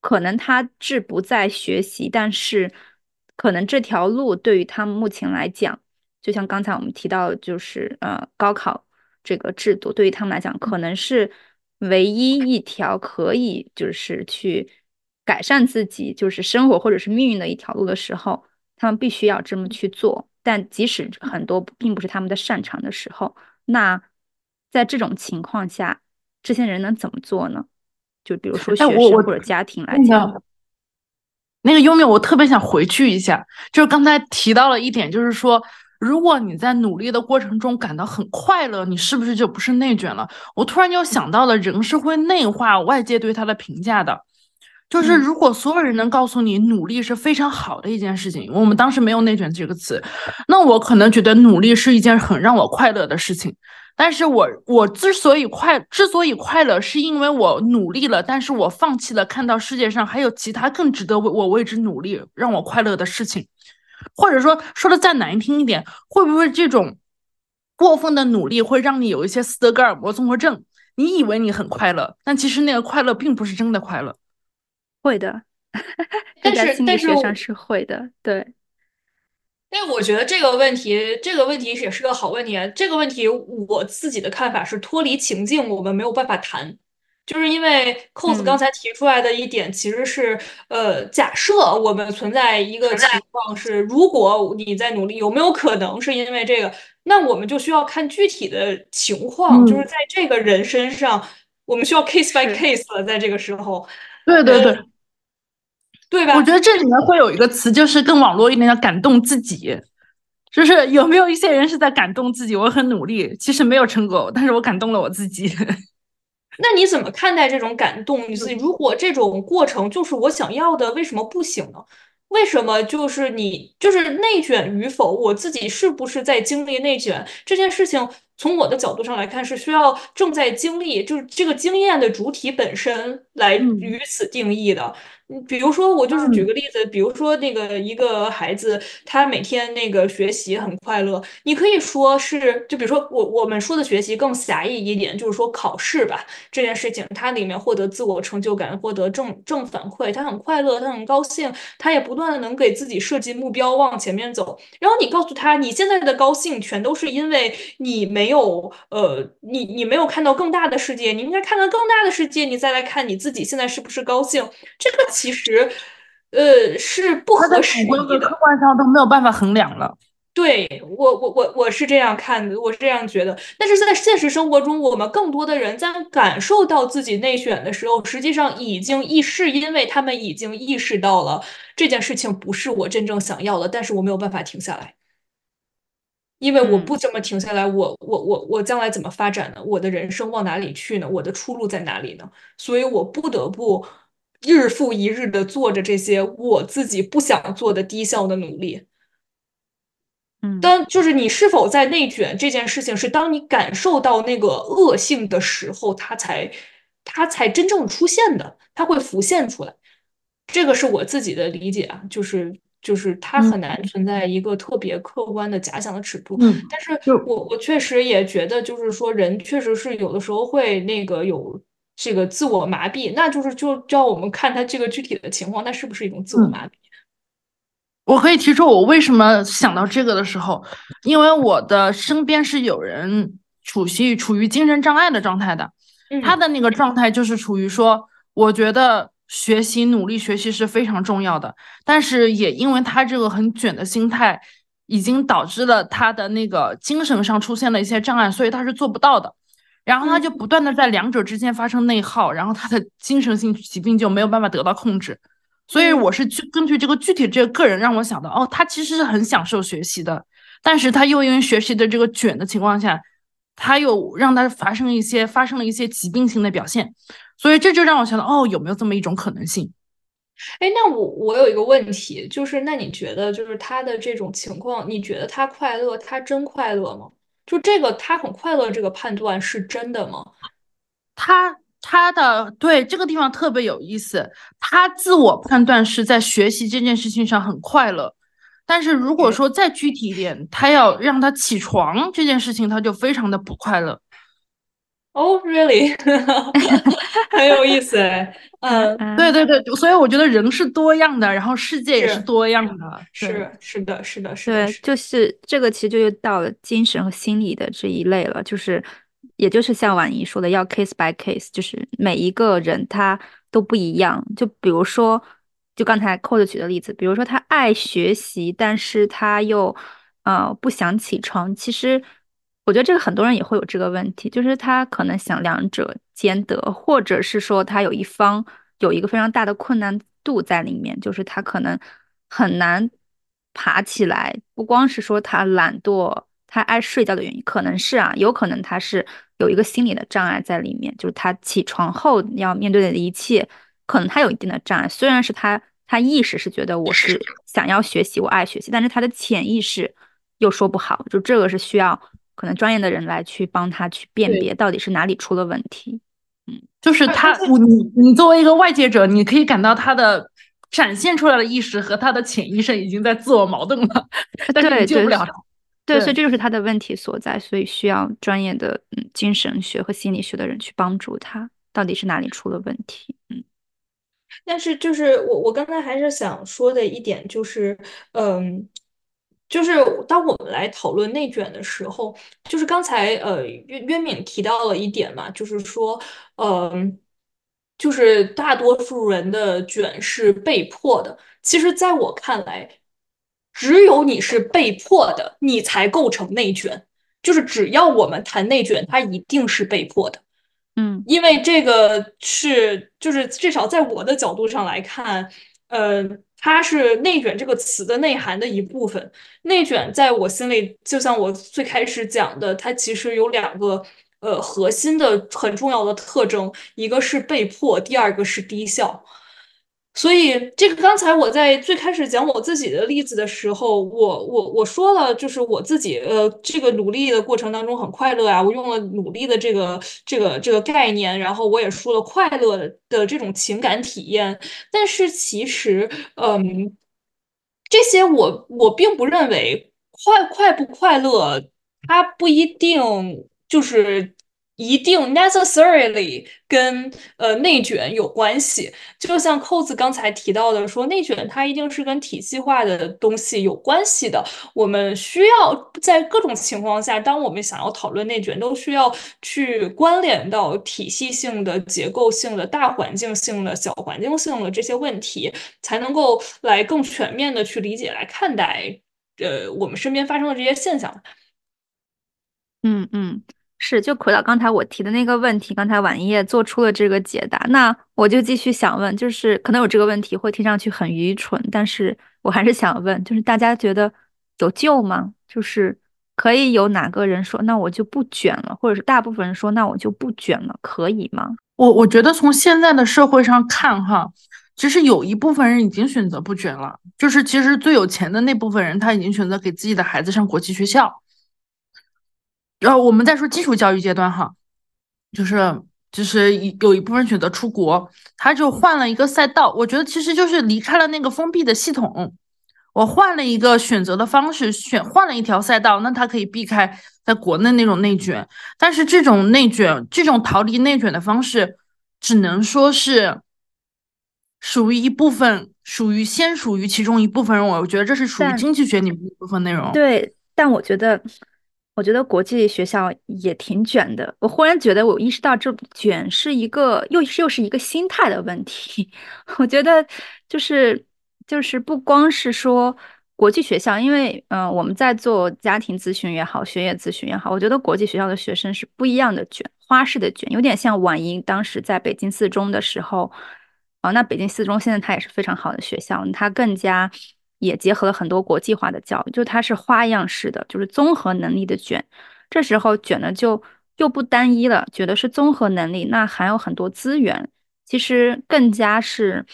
可能他志不在学习，但是可能这条路对于他们目前来讲，就像刚才我们提到，就是呃高考这个制度对于他们来讲，可能是唯一一条可以就是去改善自己就是生活或者是命运的一条路的时候，他们必须要这么去做。但即使很多并不是他们的擅长的时候，那在这种情况下，这些人能怎么做呢？就比如说学生或者家庭来讲，那个优米，我特别想回去一下，就是刚才提到了一点，就是说，如果你在努力的过程中感到很快乐，你是不是就不是内卷了？我突然就想到了，人是会内化外界对他的评价的，就是如果所有人能告诉你努力是非常好的一件事情，我们当时没有内卷这个词，那我可能觉得努力是一件很让我快乐的事情。但是我我之所以快，之所以快乐，是因为我努力了，但是我放弃了看到世界上还有其他更值得为我为之努力让我快乐的事情，或者说说的再难听一点，会不会这种过分的努力会让你有一些斯德哥尔摩综合症？你以为你很快乐，但其实那个快乐并不是真的快乐。会的，但是但是上是会的，对。但我觉得这个问题，这个问题也是个好问题。这个问题我自己的看法是脱离情境，我们没有办法谈。就是因为 cos 刚才提出来的一点，其实是呃，假设我们存在一个情况是，如果你在努力，有没有可能是因为这个？那我们就需要看具体的情况，就是在这个人身上，我们需要 case by case 了。在这个时候，对对对。对吧？我觉得这里面会有一个词，就是更网络一点叫感动自己，就是有没有一些人是在感动自己？我很努力，其实没有成果，但是我感动了我自己。那你怎么看待这种感动你自己？如果这种过程就是我想要的，为什么不行呢？为什么就是你就是内卷与否？我自己是不是在经历内卷这件事情？从我的角度上来看，是需要正在经历，就是这个经验的主体本身来于此定义的。嗯，比如说我就是举个例子，比如说那个一个孩子，他每天那个学习很快乐，你可以说是，就比如说我我们说的学习更狭义一点，就是说考试吧这件事情，他里面获得自我成就感，获得正正反馈，他很快乐，他很高兴，他也不断的能给自己设计目标往前面走。然后你告诉他，你现在的高兴全都是因为你没有呃，你你没有看到更大的世界，你应该看到更大的世界，你再来看你自己现在是不是高兴，这个。其实，呃，是不合时宜的，客观上都没有办法衡量了。对我，我，我，我是这样看的，我是这样觉得。但是在现实生活中，我们更多的人在感受到自己内选的时候，实际上已经意识因为他们已经意识到了这件事情不是我真正想要的，但是我没有办法停下来，因为我不这么停下来，我，我，我，我将来怎么发展呢？我的人生往哪里去呢？我的出路在哪里呢？所以我不得不。日复一日的做着这些我自己不想做的低效的努力，嗯，当就是你是否在内卷这件事情，是当你感受到那个恶性的时候，它才它才真正出现的，它会浮现出来。这个是我自己的理解啊，就是就是它很难存在一个特别客观的假想的尺度。嗯，但是我我确实也觉得，就是说人确实是有的时候会那个有。这个自我麻痹，那就是就叫我们看他这个具体的情况，那是不是一种自我麻痹？我可以提出我为什么想到这个的时候，因为我的身边是有人处于处于精神障碍的状态的，他的那个状态就是处于说，我觉得学习努力学习是非常重要的，但是也因为他这个很卷的心态，已经导致了他的那个精神上出现了一些障碍，所以他是做不到的。然后他就不断的在两者之间发生内耗，然后他的精神性疾病就没有办法得到控制。所以我是去根据这个具体这个个人让我想到，哦，他其实是很享受学习的，但是他又因为学习的这个卷的情况下，他又让他发生一些发生了一些疾病性的表现。所以这就让我想到，哦，有没有这么一种可能性？哎，那我我有一个问题，就是那你觉得就是他的这种情况，你觉得他快乐，他真快乐吗？就这个他很快乐这个判断是真的吗？他他的对这个地方特别有意思，他自我判断是在学习这件事情上很快乐，但是如果说再具体一点，他要让他起床这件事情，他就非常的不快乐。Oh, really？很有意思哎，嗯，对对对，所以我觉得人是多样的，然后世界也是多样的，是是的，是的，是的，对，就是这个，其实就又到了精神和心理的这一类了，就是，也就是像婉怡说的，要 case by case，就是每一个人他都不一样。就比如说，就刚才扣子举的例子，比如说他爱学习，但是他又呃不想起床，其实。我觉得这个很多人也会有这个问题，就是他可能想两者兼得，或者是说他有一方有一个非常大的困难度在里面，就是他可能很难爬起来。不光是说他懒惰，他爱睡觉的原因，可能是啊，有可能他是有一个心理的障碍在里面，就是他起床后要面对的一切，可能他有一定的障碍。虽然是他他意识是觉得我是想要学习，我爱学习，但是他的潜意识又说不好，就这个是需要。可能专业的人来去帮他去辨别到底是哪里出了问题，嗯，就是他，你你作为一个外界者，你可以感到他的展现出来的意识和他的潜意识已经在自我矛盾了，但是救不了他，对，所以这就是他的问题所在，所以需要专业的嗯精神学和心理学的人去帮助他，到底是哪里出了问题，嗯，但是就是我我刚才还是想说的一点就是，嗯。就是当我们来讨论内卷的时候，就是刚才呃渊渊敏提到了一点嘛，就是说，嗯，就是大多数人的卷是被迫的。其实，在我看来，只有你是被迫的，你才构成内卷。就是只要我们谈内卷，它一定是被迫的。嗯，因为这个是，就是至少在我的角度上来看，呃。它是内卷这个词的内涵的一部分。内卷在我心里，就像我最开始讲的，它其实有两个呃核心的很重要的特征，一个是被迫，第二个是低效。所以，这个刚才我在最开始讲我自己的例子的时候，我我我说了，就是我自己呃，这个努力的过程当中很快乐啊，我用了努力的这个这个这个概念，然后我也说了快乐的这种情感体验。但是其实，嗯，这些我我并不认为快快不快乐，它不一定就是。一定 necessarily 跟呃内卷有关系，就像扣子刚才提到的，说内卷它一定是跟体系化的东西有关系的。我们需要在各种情况下，当我们想要讨论内卷，都需要去关联到体系性的、结构性的、大环境性的、小环境性的这些问题，才能够来更全面的去理解、来看待呃我们身边发生的这些现象。嗯嗯。是，就回到刚才我提的那个问题，刚才晚夜做出了这个解答，那我就继续想问，就是可能有这个问题会听上去很愚蠢，但是我还是想问，就是大家觉得有救吗？就是可以有哪个人说，那我就不卷了，或者是大部分人说，那我就不卷了，可以吗？我我觉得从现在的社会上看，哈，其实有一部分人已经选择不卷了，就是其实最有钱的那部分人，他已经选择给自己的孩子上国际学校。然后我们再说基础教育阶段哈，就是就是有一部分选择出国，他就换了一个赛道。我觉得其实就是离开了那个封闭的系统，我换了一个选择的方式，选换了一条赛道，那他可以避开在国内那种内卷。但是这种内卷，这种逃离内卷的方式，只能说是属于一部分，属于先属于其中一部分人。我我觉得这是属于经济学里面一部分内容。对，但我觉得。我觉得国际学校也挺卷的。我忽然觉得，我意识到这卷是一个，又又是一个心态的问题。我觉得就是就是不光是说国际学校，因为嗯，我们在做家庭咨询也好，学业咨询也好，我觉得国际学校的学生是不一样的卷，花式的卷，有点像婉莹当时在北京四中的时候。啊，那北京四中现在它也是非常好的学校，它更加。也结合了很多国际化的教育，就它是花样式的，就是综合能力的卷。这时候卷的就又不单一了，觉得是综合能力，那还有很多资源，其实更加是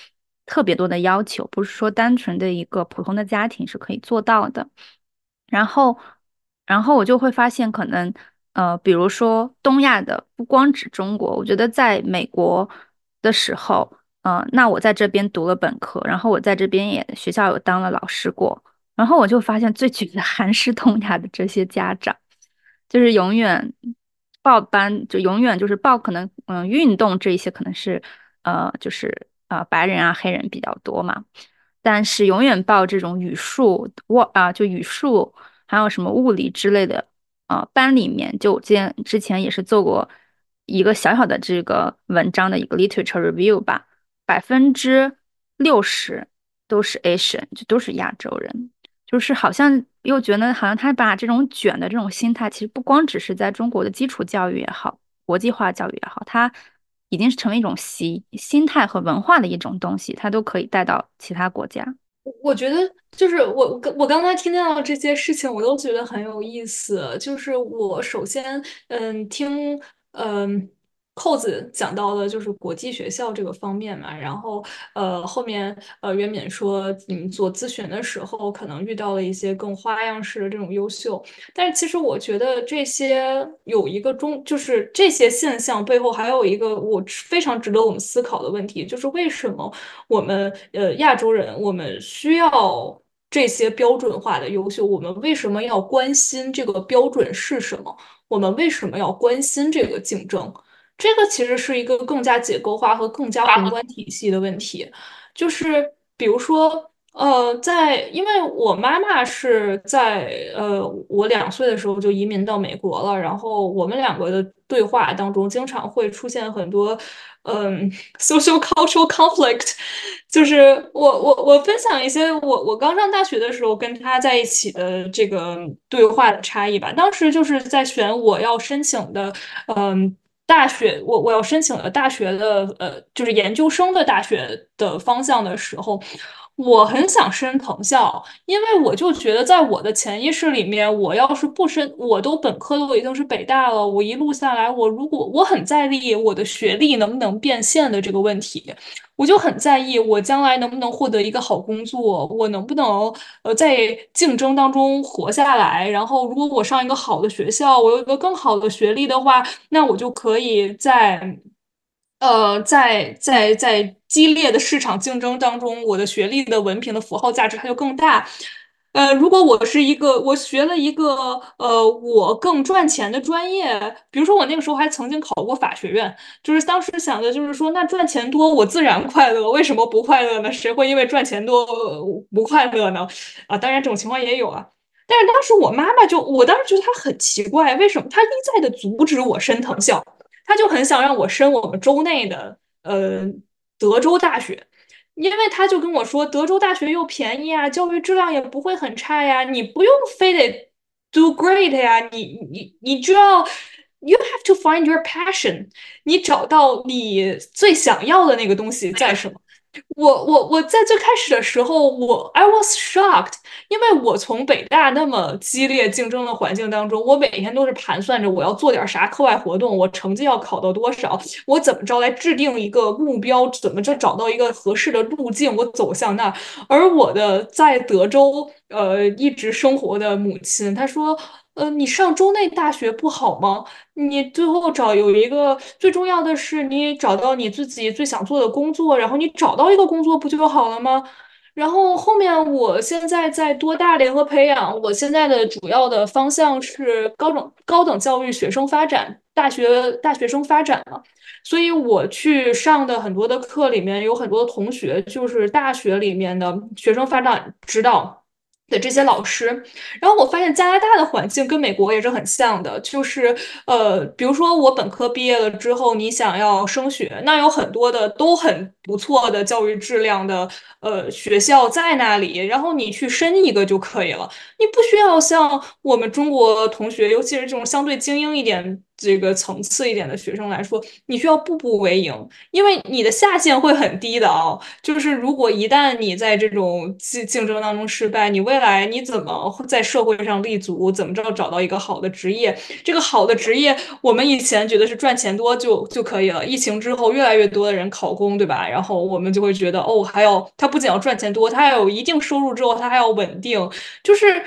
特别多的要求，不是说单纯的一个普通的家庭是可以做到的。然后，然后我就会发现，可能呃，比如说东亚的，不光指中国，我觉得在美国的时候，嗯，那我在这边读了本科，然后我在这边也学校有当了老师过，然后我就发现最觉得韩式东亚的这些家长，就是永远报班，就永远就是报，可能嗯，运动这一些可能是呃，就是呃，白人啊、黑人比较多嘛。但是永远报这种语数我啊，就语数还有什么物理之类的啊班里面，就之前之前也是做过一个小小的这个文章的一个 literature review 吧，百分之六十都是 Asian，就都是亚洲人，就是好像又觉得好像他把这种卷的这种心态，其实不光只是在中国的基础教育也好，国际化教育也好，他。已经是成为一种习心态和文化的一种东西，它都可以带到其他国家。我觉得就是我我刚才听到这些事情，我都觉得很有意思。就是我首先嗯听嗯。扣子讲到的就是国际学校这个方面嘛，然后呃后面呃袁敏说你们做咨询的时候可能遇到了一些更花样式的这种优秀，但是其实我觉得这些有一个中就是这些现象背后还有一个我非常值得我们思考的问题，就是为什么我们呃亚洲人我们需要这些标准化的优秀，我们为什么要关心这个标准是什么？我们为什么要关心这个竞争？这个其实是一个更加结构化和更加宏观体系的问题，就是比如说，呃，在因为我妈妈是在呃我两岁的时候就移民到美国了，然后我们两个的对话当中经常会出现很多嗯 social cultural conflict，就是我我我分享一些我我刚上大学的时候跟他在一起的这个对话的差异吧，当时就是在选我要申请的嗯。大学，我我要申请了大学的，呃，就是研究生的大学的方向的时候。我很想升藤校，因为我就觉得在我的潜意识里面，我要是不升，我都本科都已经是北大了，我一路下来，我如果我很在意我的学历能不能变现的这个问题，我就很在意我将来能不能获得一个好工作，我能不能呃在竞争当中活下来。然后，如果我上一个好的学校，我有一个更好的学历的话，那我就可以在。呃，在在在激烈的市场竞争当中，我的学历的文凭的符号价值它就更大。呃，如果我是一个我学了一个呃我更赚钱的专业，比如说我那个时候还曾经考过法学院，就是当时想的就是说，那赚钱多我自然快乐，为什么不快乐呢？谁会因为赚钱多不快乐呢？啊，当然这种情况也有啊。但是当时我妈妈就，我当时觉得她很奇怪，为什么她一再的阻止我升藤校？他就很想让我升我们州内的呃德州大学，因为他就跟我说，德州大学又便宜啊，教育质量也不会很差呀，你不用非得 do great 呀，你你你就要 you have to find your passion，你找到你最想要的那个东西在什么。我我我在最开始的时候，我 I was shocked，因为我从北大那么激烈竞争的环境当中，我每天都是盘算着我要做点啥课外活动，我成绩要考到多少，我怎么着来制定一个目标，怎么着找到一个合适的路径，我走向那儿。而我的在德州呃一直生活的母亲，她说。呃，你上州内大学不好吗？你最后找有一个最重要的是，你找到你自己最想做的工作，然后你找到一个工作不就好了吗？然后后面我现在在多大联合培养，我现在的主要的方向是高等高等教育学生发展，大学大学生发展嘛，所以我去上的很多的课里面有很多同学就是大学里面的学生发展指导。的这些老师，然后我发现加拿大的环境跟美国也是很像的，就是呃，比如说我本科毕业了之后，你想要升学，那有很多的都很不错的教育质量的呃学校在那里，然后你去申一个就可以了，你不需要像我们中国同学，尤其是这种相对精英一点。这个层次一点的学生来说，你需要步步为营，因为你的下限会很低的啊。就是如果一旦你在这种竞竞争当中失败，你未来你怎么在社会上立足，怎么着找到一个好的职业？这个好的职业，我们以前觉得是赚钱多就就可以了。疫情之后，越来越多的人考公，对吧？然后我们就会觉得，哦，还要他不仅要赚钱多，他还有一定收入之后，他还要稳定，就是。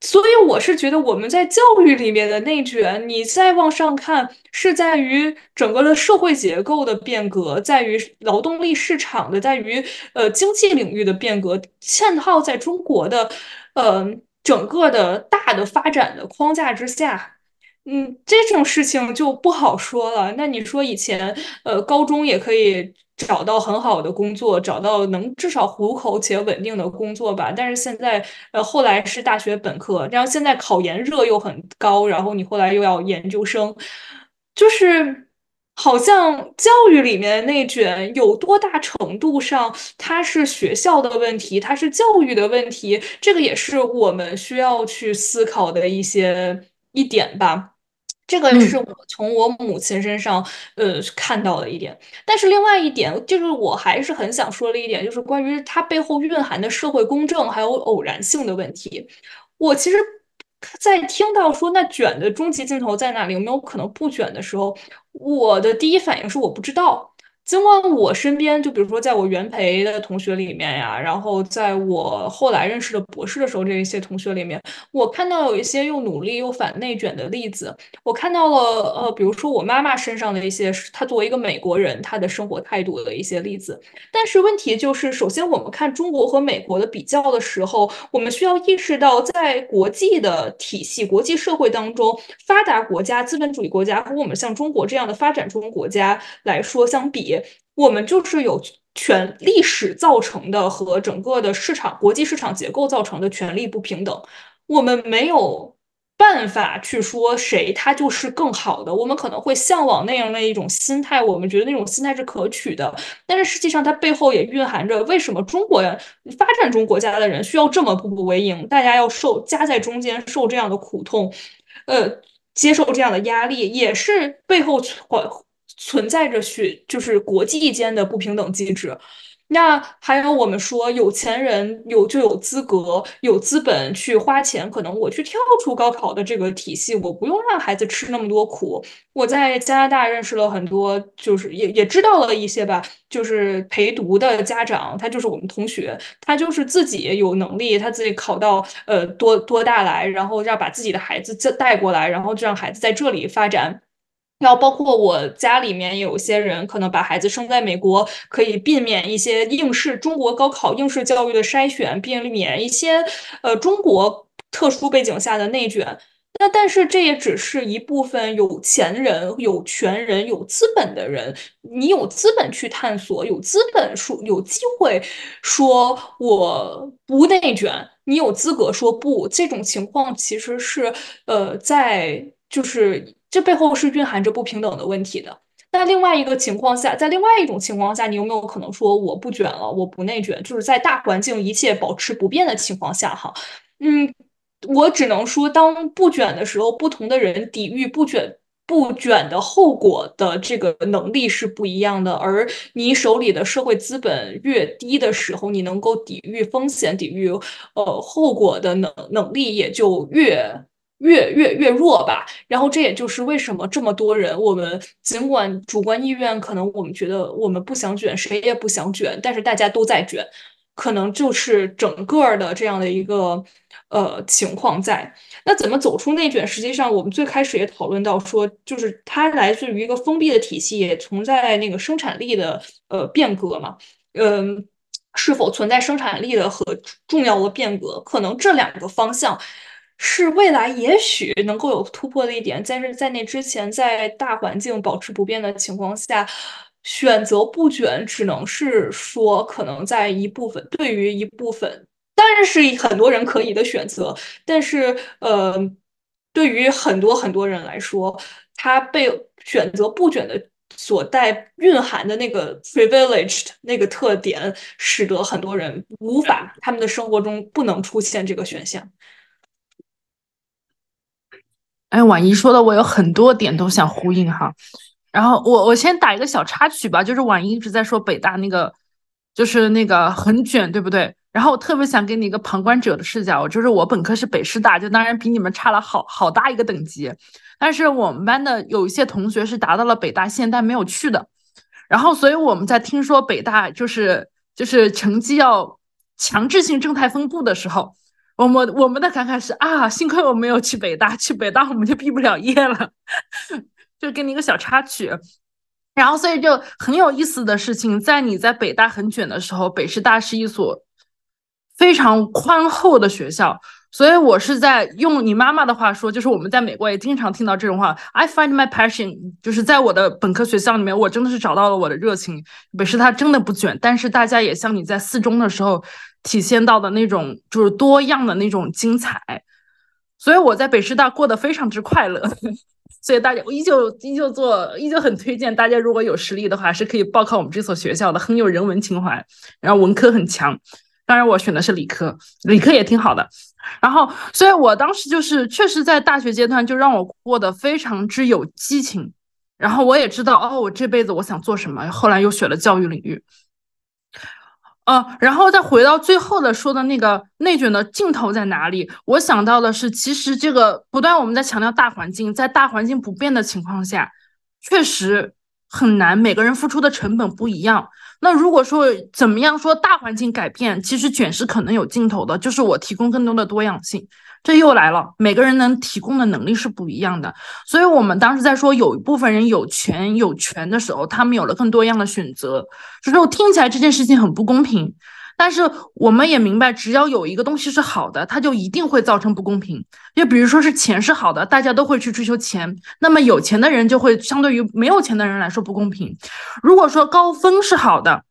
所以我是觉得我们在教育里面的内卷，你再往上看，是在于整个的社会结构的变革，在于劳动力市场的，在于呃经济领域的变革，嵌套在中国的呃整个的大的发展的框架之下，嗯，这种事情就不好说了。那你说以前呃高中也可以。找到很好的工作，找到能至少糊口且稳定的工作吧。但是现在，呃，后来是大学本科，然后现在考研热又很高，然后你后来又要研究生，就是好像教育里面内卷有多大程度上它是学校的问题，它是教育的问题，这个也是我们需要去思考的一些一点吧。这个是我从我母亲身上呃看到的一点，但是另外一点就是我还是很想说的一点，就是关于它背后蕴含的社会公正还有偶然性的问题。我其实，在听到说那卷的终极尽头在哪里，有没有可能不卷的时候，我的第一反应是我不知道。尽管我身边，就比如说在我原培的同学里面呀，然后在我后来认识的博士的时候，这一些同学里面，我看到有一些又努力又反内卷的例子。我看到了，呃，比如说我妈妈身上的一些，她作为一个美国人，她的生活态度的一些例子。但是问题就是，首先我们看中国和美国的比较的时候，我们需要意识到，在国际的体系、国际社会当中，发达国家、资本主义国家和我们像中国这样的发展中国家来说相比。我们就是有权历史造成的和整个的市场国际市场结构造成的权力不平等，我们没有办法去说谁他就是更好的。我们可能会向往那样的一种心态，我们觉得那种心态是可取的，但是实际上它背后也蕴含着为什么中国人发展中国家的人需要这么步步为营，大家要受夹在中间受这样的苦痛，呃，接受这样的压力，也是背后存在着许就是国际间的不平等机制，那还有我们说有钱人有就有资格有资本去花钱，可能我去跳出高考的这个体系，我不用让孩子吃那么多苦。我在加拿大认识了很多，就是也也知道了一些吧，就是陪读的家长，他就是我们同学，他就是自己有能力，他自己考到呃多多大来，然后让把自己的孩子带带过来，然后就让孩子在这里发展。然后包括我家里面有些人可能把孩子生在美国，可以避免一些应试中国高考应试教育的筛选，避免一些呃中国特殊背景下的内卷。那但是这也只是一部分有钱人、有权人、有资本的人，你有资本去探索，有资本说有机会说我不内卷，你有资格说不。这种情况其实是呃在就是。这背后是蕴含着不平等的问题的。那另外一个情况下，在另外一种情况下，你有没有可能说我不卷了，我不内卷？就是在大环境一切保持不变的情况下，哈，嗯，我只能说，当不卷的时候，不同的人抵御不卷不卷的后果的这个能力是不一样的。而你手里的社会资本越低的时候，你能够抵御风险、抵御呃后果的能能力也就越。越越越弱吧，然后这也就是为什么这么多人，我们尽管主观意愿可能我们觉得我们不想卷，谁也不想卷，但是大家都在卷，可能就是整个的这样的一个呃情况在。那怎么走出内卷？实际上我们最开始也讨论到说，就是它来自于一个封闭的体系，也存在那个生产力的呃变革嘛，嗯，是否存在生产力的和重要的变革？可能这两个方向。是未来也许能够有突破的一点，但是在那之前，在大环境保持不变的情况下，选择不卷，只能是说可能在一部分对于一部分，当然是很多人可以的选择，但是呃，对于很多很多人来说，他被选择不卷的所带蕴含的那个 privileged 那个特点，使得很多人无法他们的生活中不能出现这个选项。哎，婉仪说的我有很多点都想呼应哈，然后我我先打一个小插曲吧，就是婉仪一直在说北大那个，就是那个很卷，对不对？然后我特别想给你一个旁观者的视角，就是我本科是北师大，就当然比你们差了好好大一个等级。但是我们班的有一些同学是达到了北大线，但没有去的。然后，所以我们在听说北大就是就是成绩要强制性正态分布的时候，我们我们的感慨是啊，幸亏我没有去北大，去北大我们就毕不了业了。就给你一个小插曲。然后，所以就很有意思的事情，在你在北大很卷的时候，北师大是一所。非常宽厚的学校，所以我是在用你妈妈的话说，就是我们在美国也经常听到这种话。I find my passion，就是在我的本科学校里面，我真的是找到了我的热情。北师大真的不卷，但是大家也像你在四中的时候体现到的那种，就是多样的那种精彩。所以我在北师大过得非常之快乐。所以大家我依旧依旧做，依旧很推荐大家，如果有实力的话，是可以报考我们这所学校的，很有人文情怀，然后文科很强。当然，我选的是理科，理科也挺好的。然后，所以我当时就是确实在大学阶段就让我过得非常之有激情。然后我也知道，哦，我这辈子我想做什么。后来又选了教育领域。呃，然后再回到最后的说的那个内卷的尽头在哪里？我想到的是，其实这个不断我们在强调大环境，在大环境不变的情况下，确实很难，每个人付出的成本不一样。那如果说怎么样说大环境改变，其实卷是可能有尽头的，就是我提供更多的多样性。这又来了，每个人能提供的能力是不一样的，所以我们当时在说有一部分人有权有权的时候，他们有了更多样的选择，就是我听起来这件事情很不公平。但是我们也明白，只要有一个东西是好的，它就一定会造成不公平。就比如说是钱是好的，大家都会去追求钱，那么有钱的人就会相对于没有钱的人来说不公平。如果说高分是好的，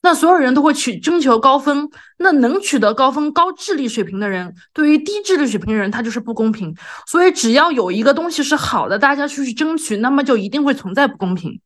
那所有人都会去征求高分，那能取得高分、高智力水平的人，对于低智力水平的人，他就是不公平。所以只要有一个东西是好的，大家去去争取，那么就一定会存在不公平。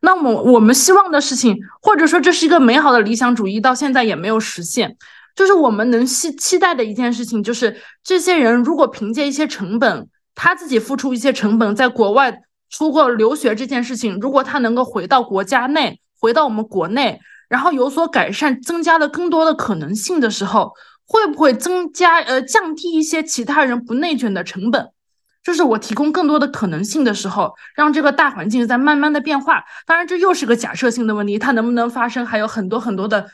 那么我们希望的事情，或者说这是一个美好的理想主义，到现在也没有实现。就是我们能期期待的一件事情，就是这些人如果凭借一些成本，他自己付出一些成本，在国外出国留学这件事情，如果他能够回到国家内，回到我们国内，然后有所改善，增加了更多的可能性的时候，会不会增加呃降低一些其他人不内卷的成本？就是我提供更多的可能性的时候，让这个大环境在慢慢的变化。当然，这又是个假设性的问题，它能不能发生，还有很多很多的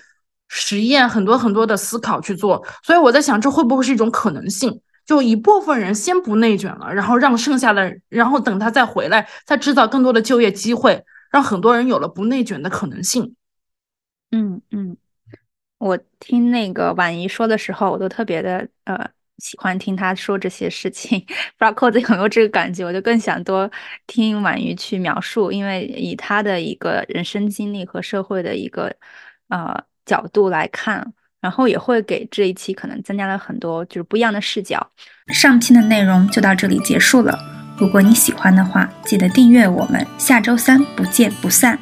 实验，很多很多的思考去做。所以我在想，这会不会是一种可能性？就一部分人先不内卷了，然后让剩下的，然后等他再回来，再制造更多的就业机会，让很多人有了不内卷的可能性。嗯嗯，我听那个婉仪说的时候，我都特别的呃。喜欢听她说这些事情，不知道扣子有没有这个感觉？我就更想多听婉瑜去描述，因为以她的一个人生经历和社会的一个呃角度来看，然后也会给这一期可能增加了很多就是不一样的视角。上期的内容就到这里结束了，如果你喜欢的话，记得订阅我们，下周三不见不散。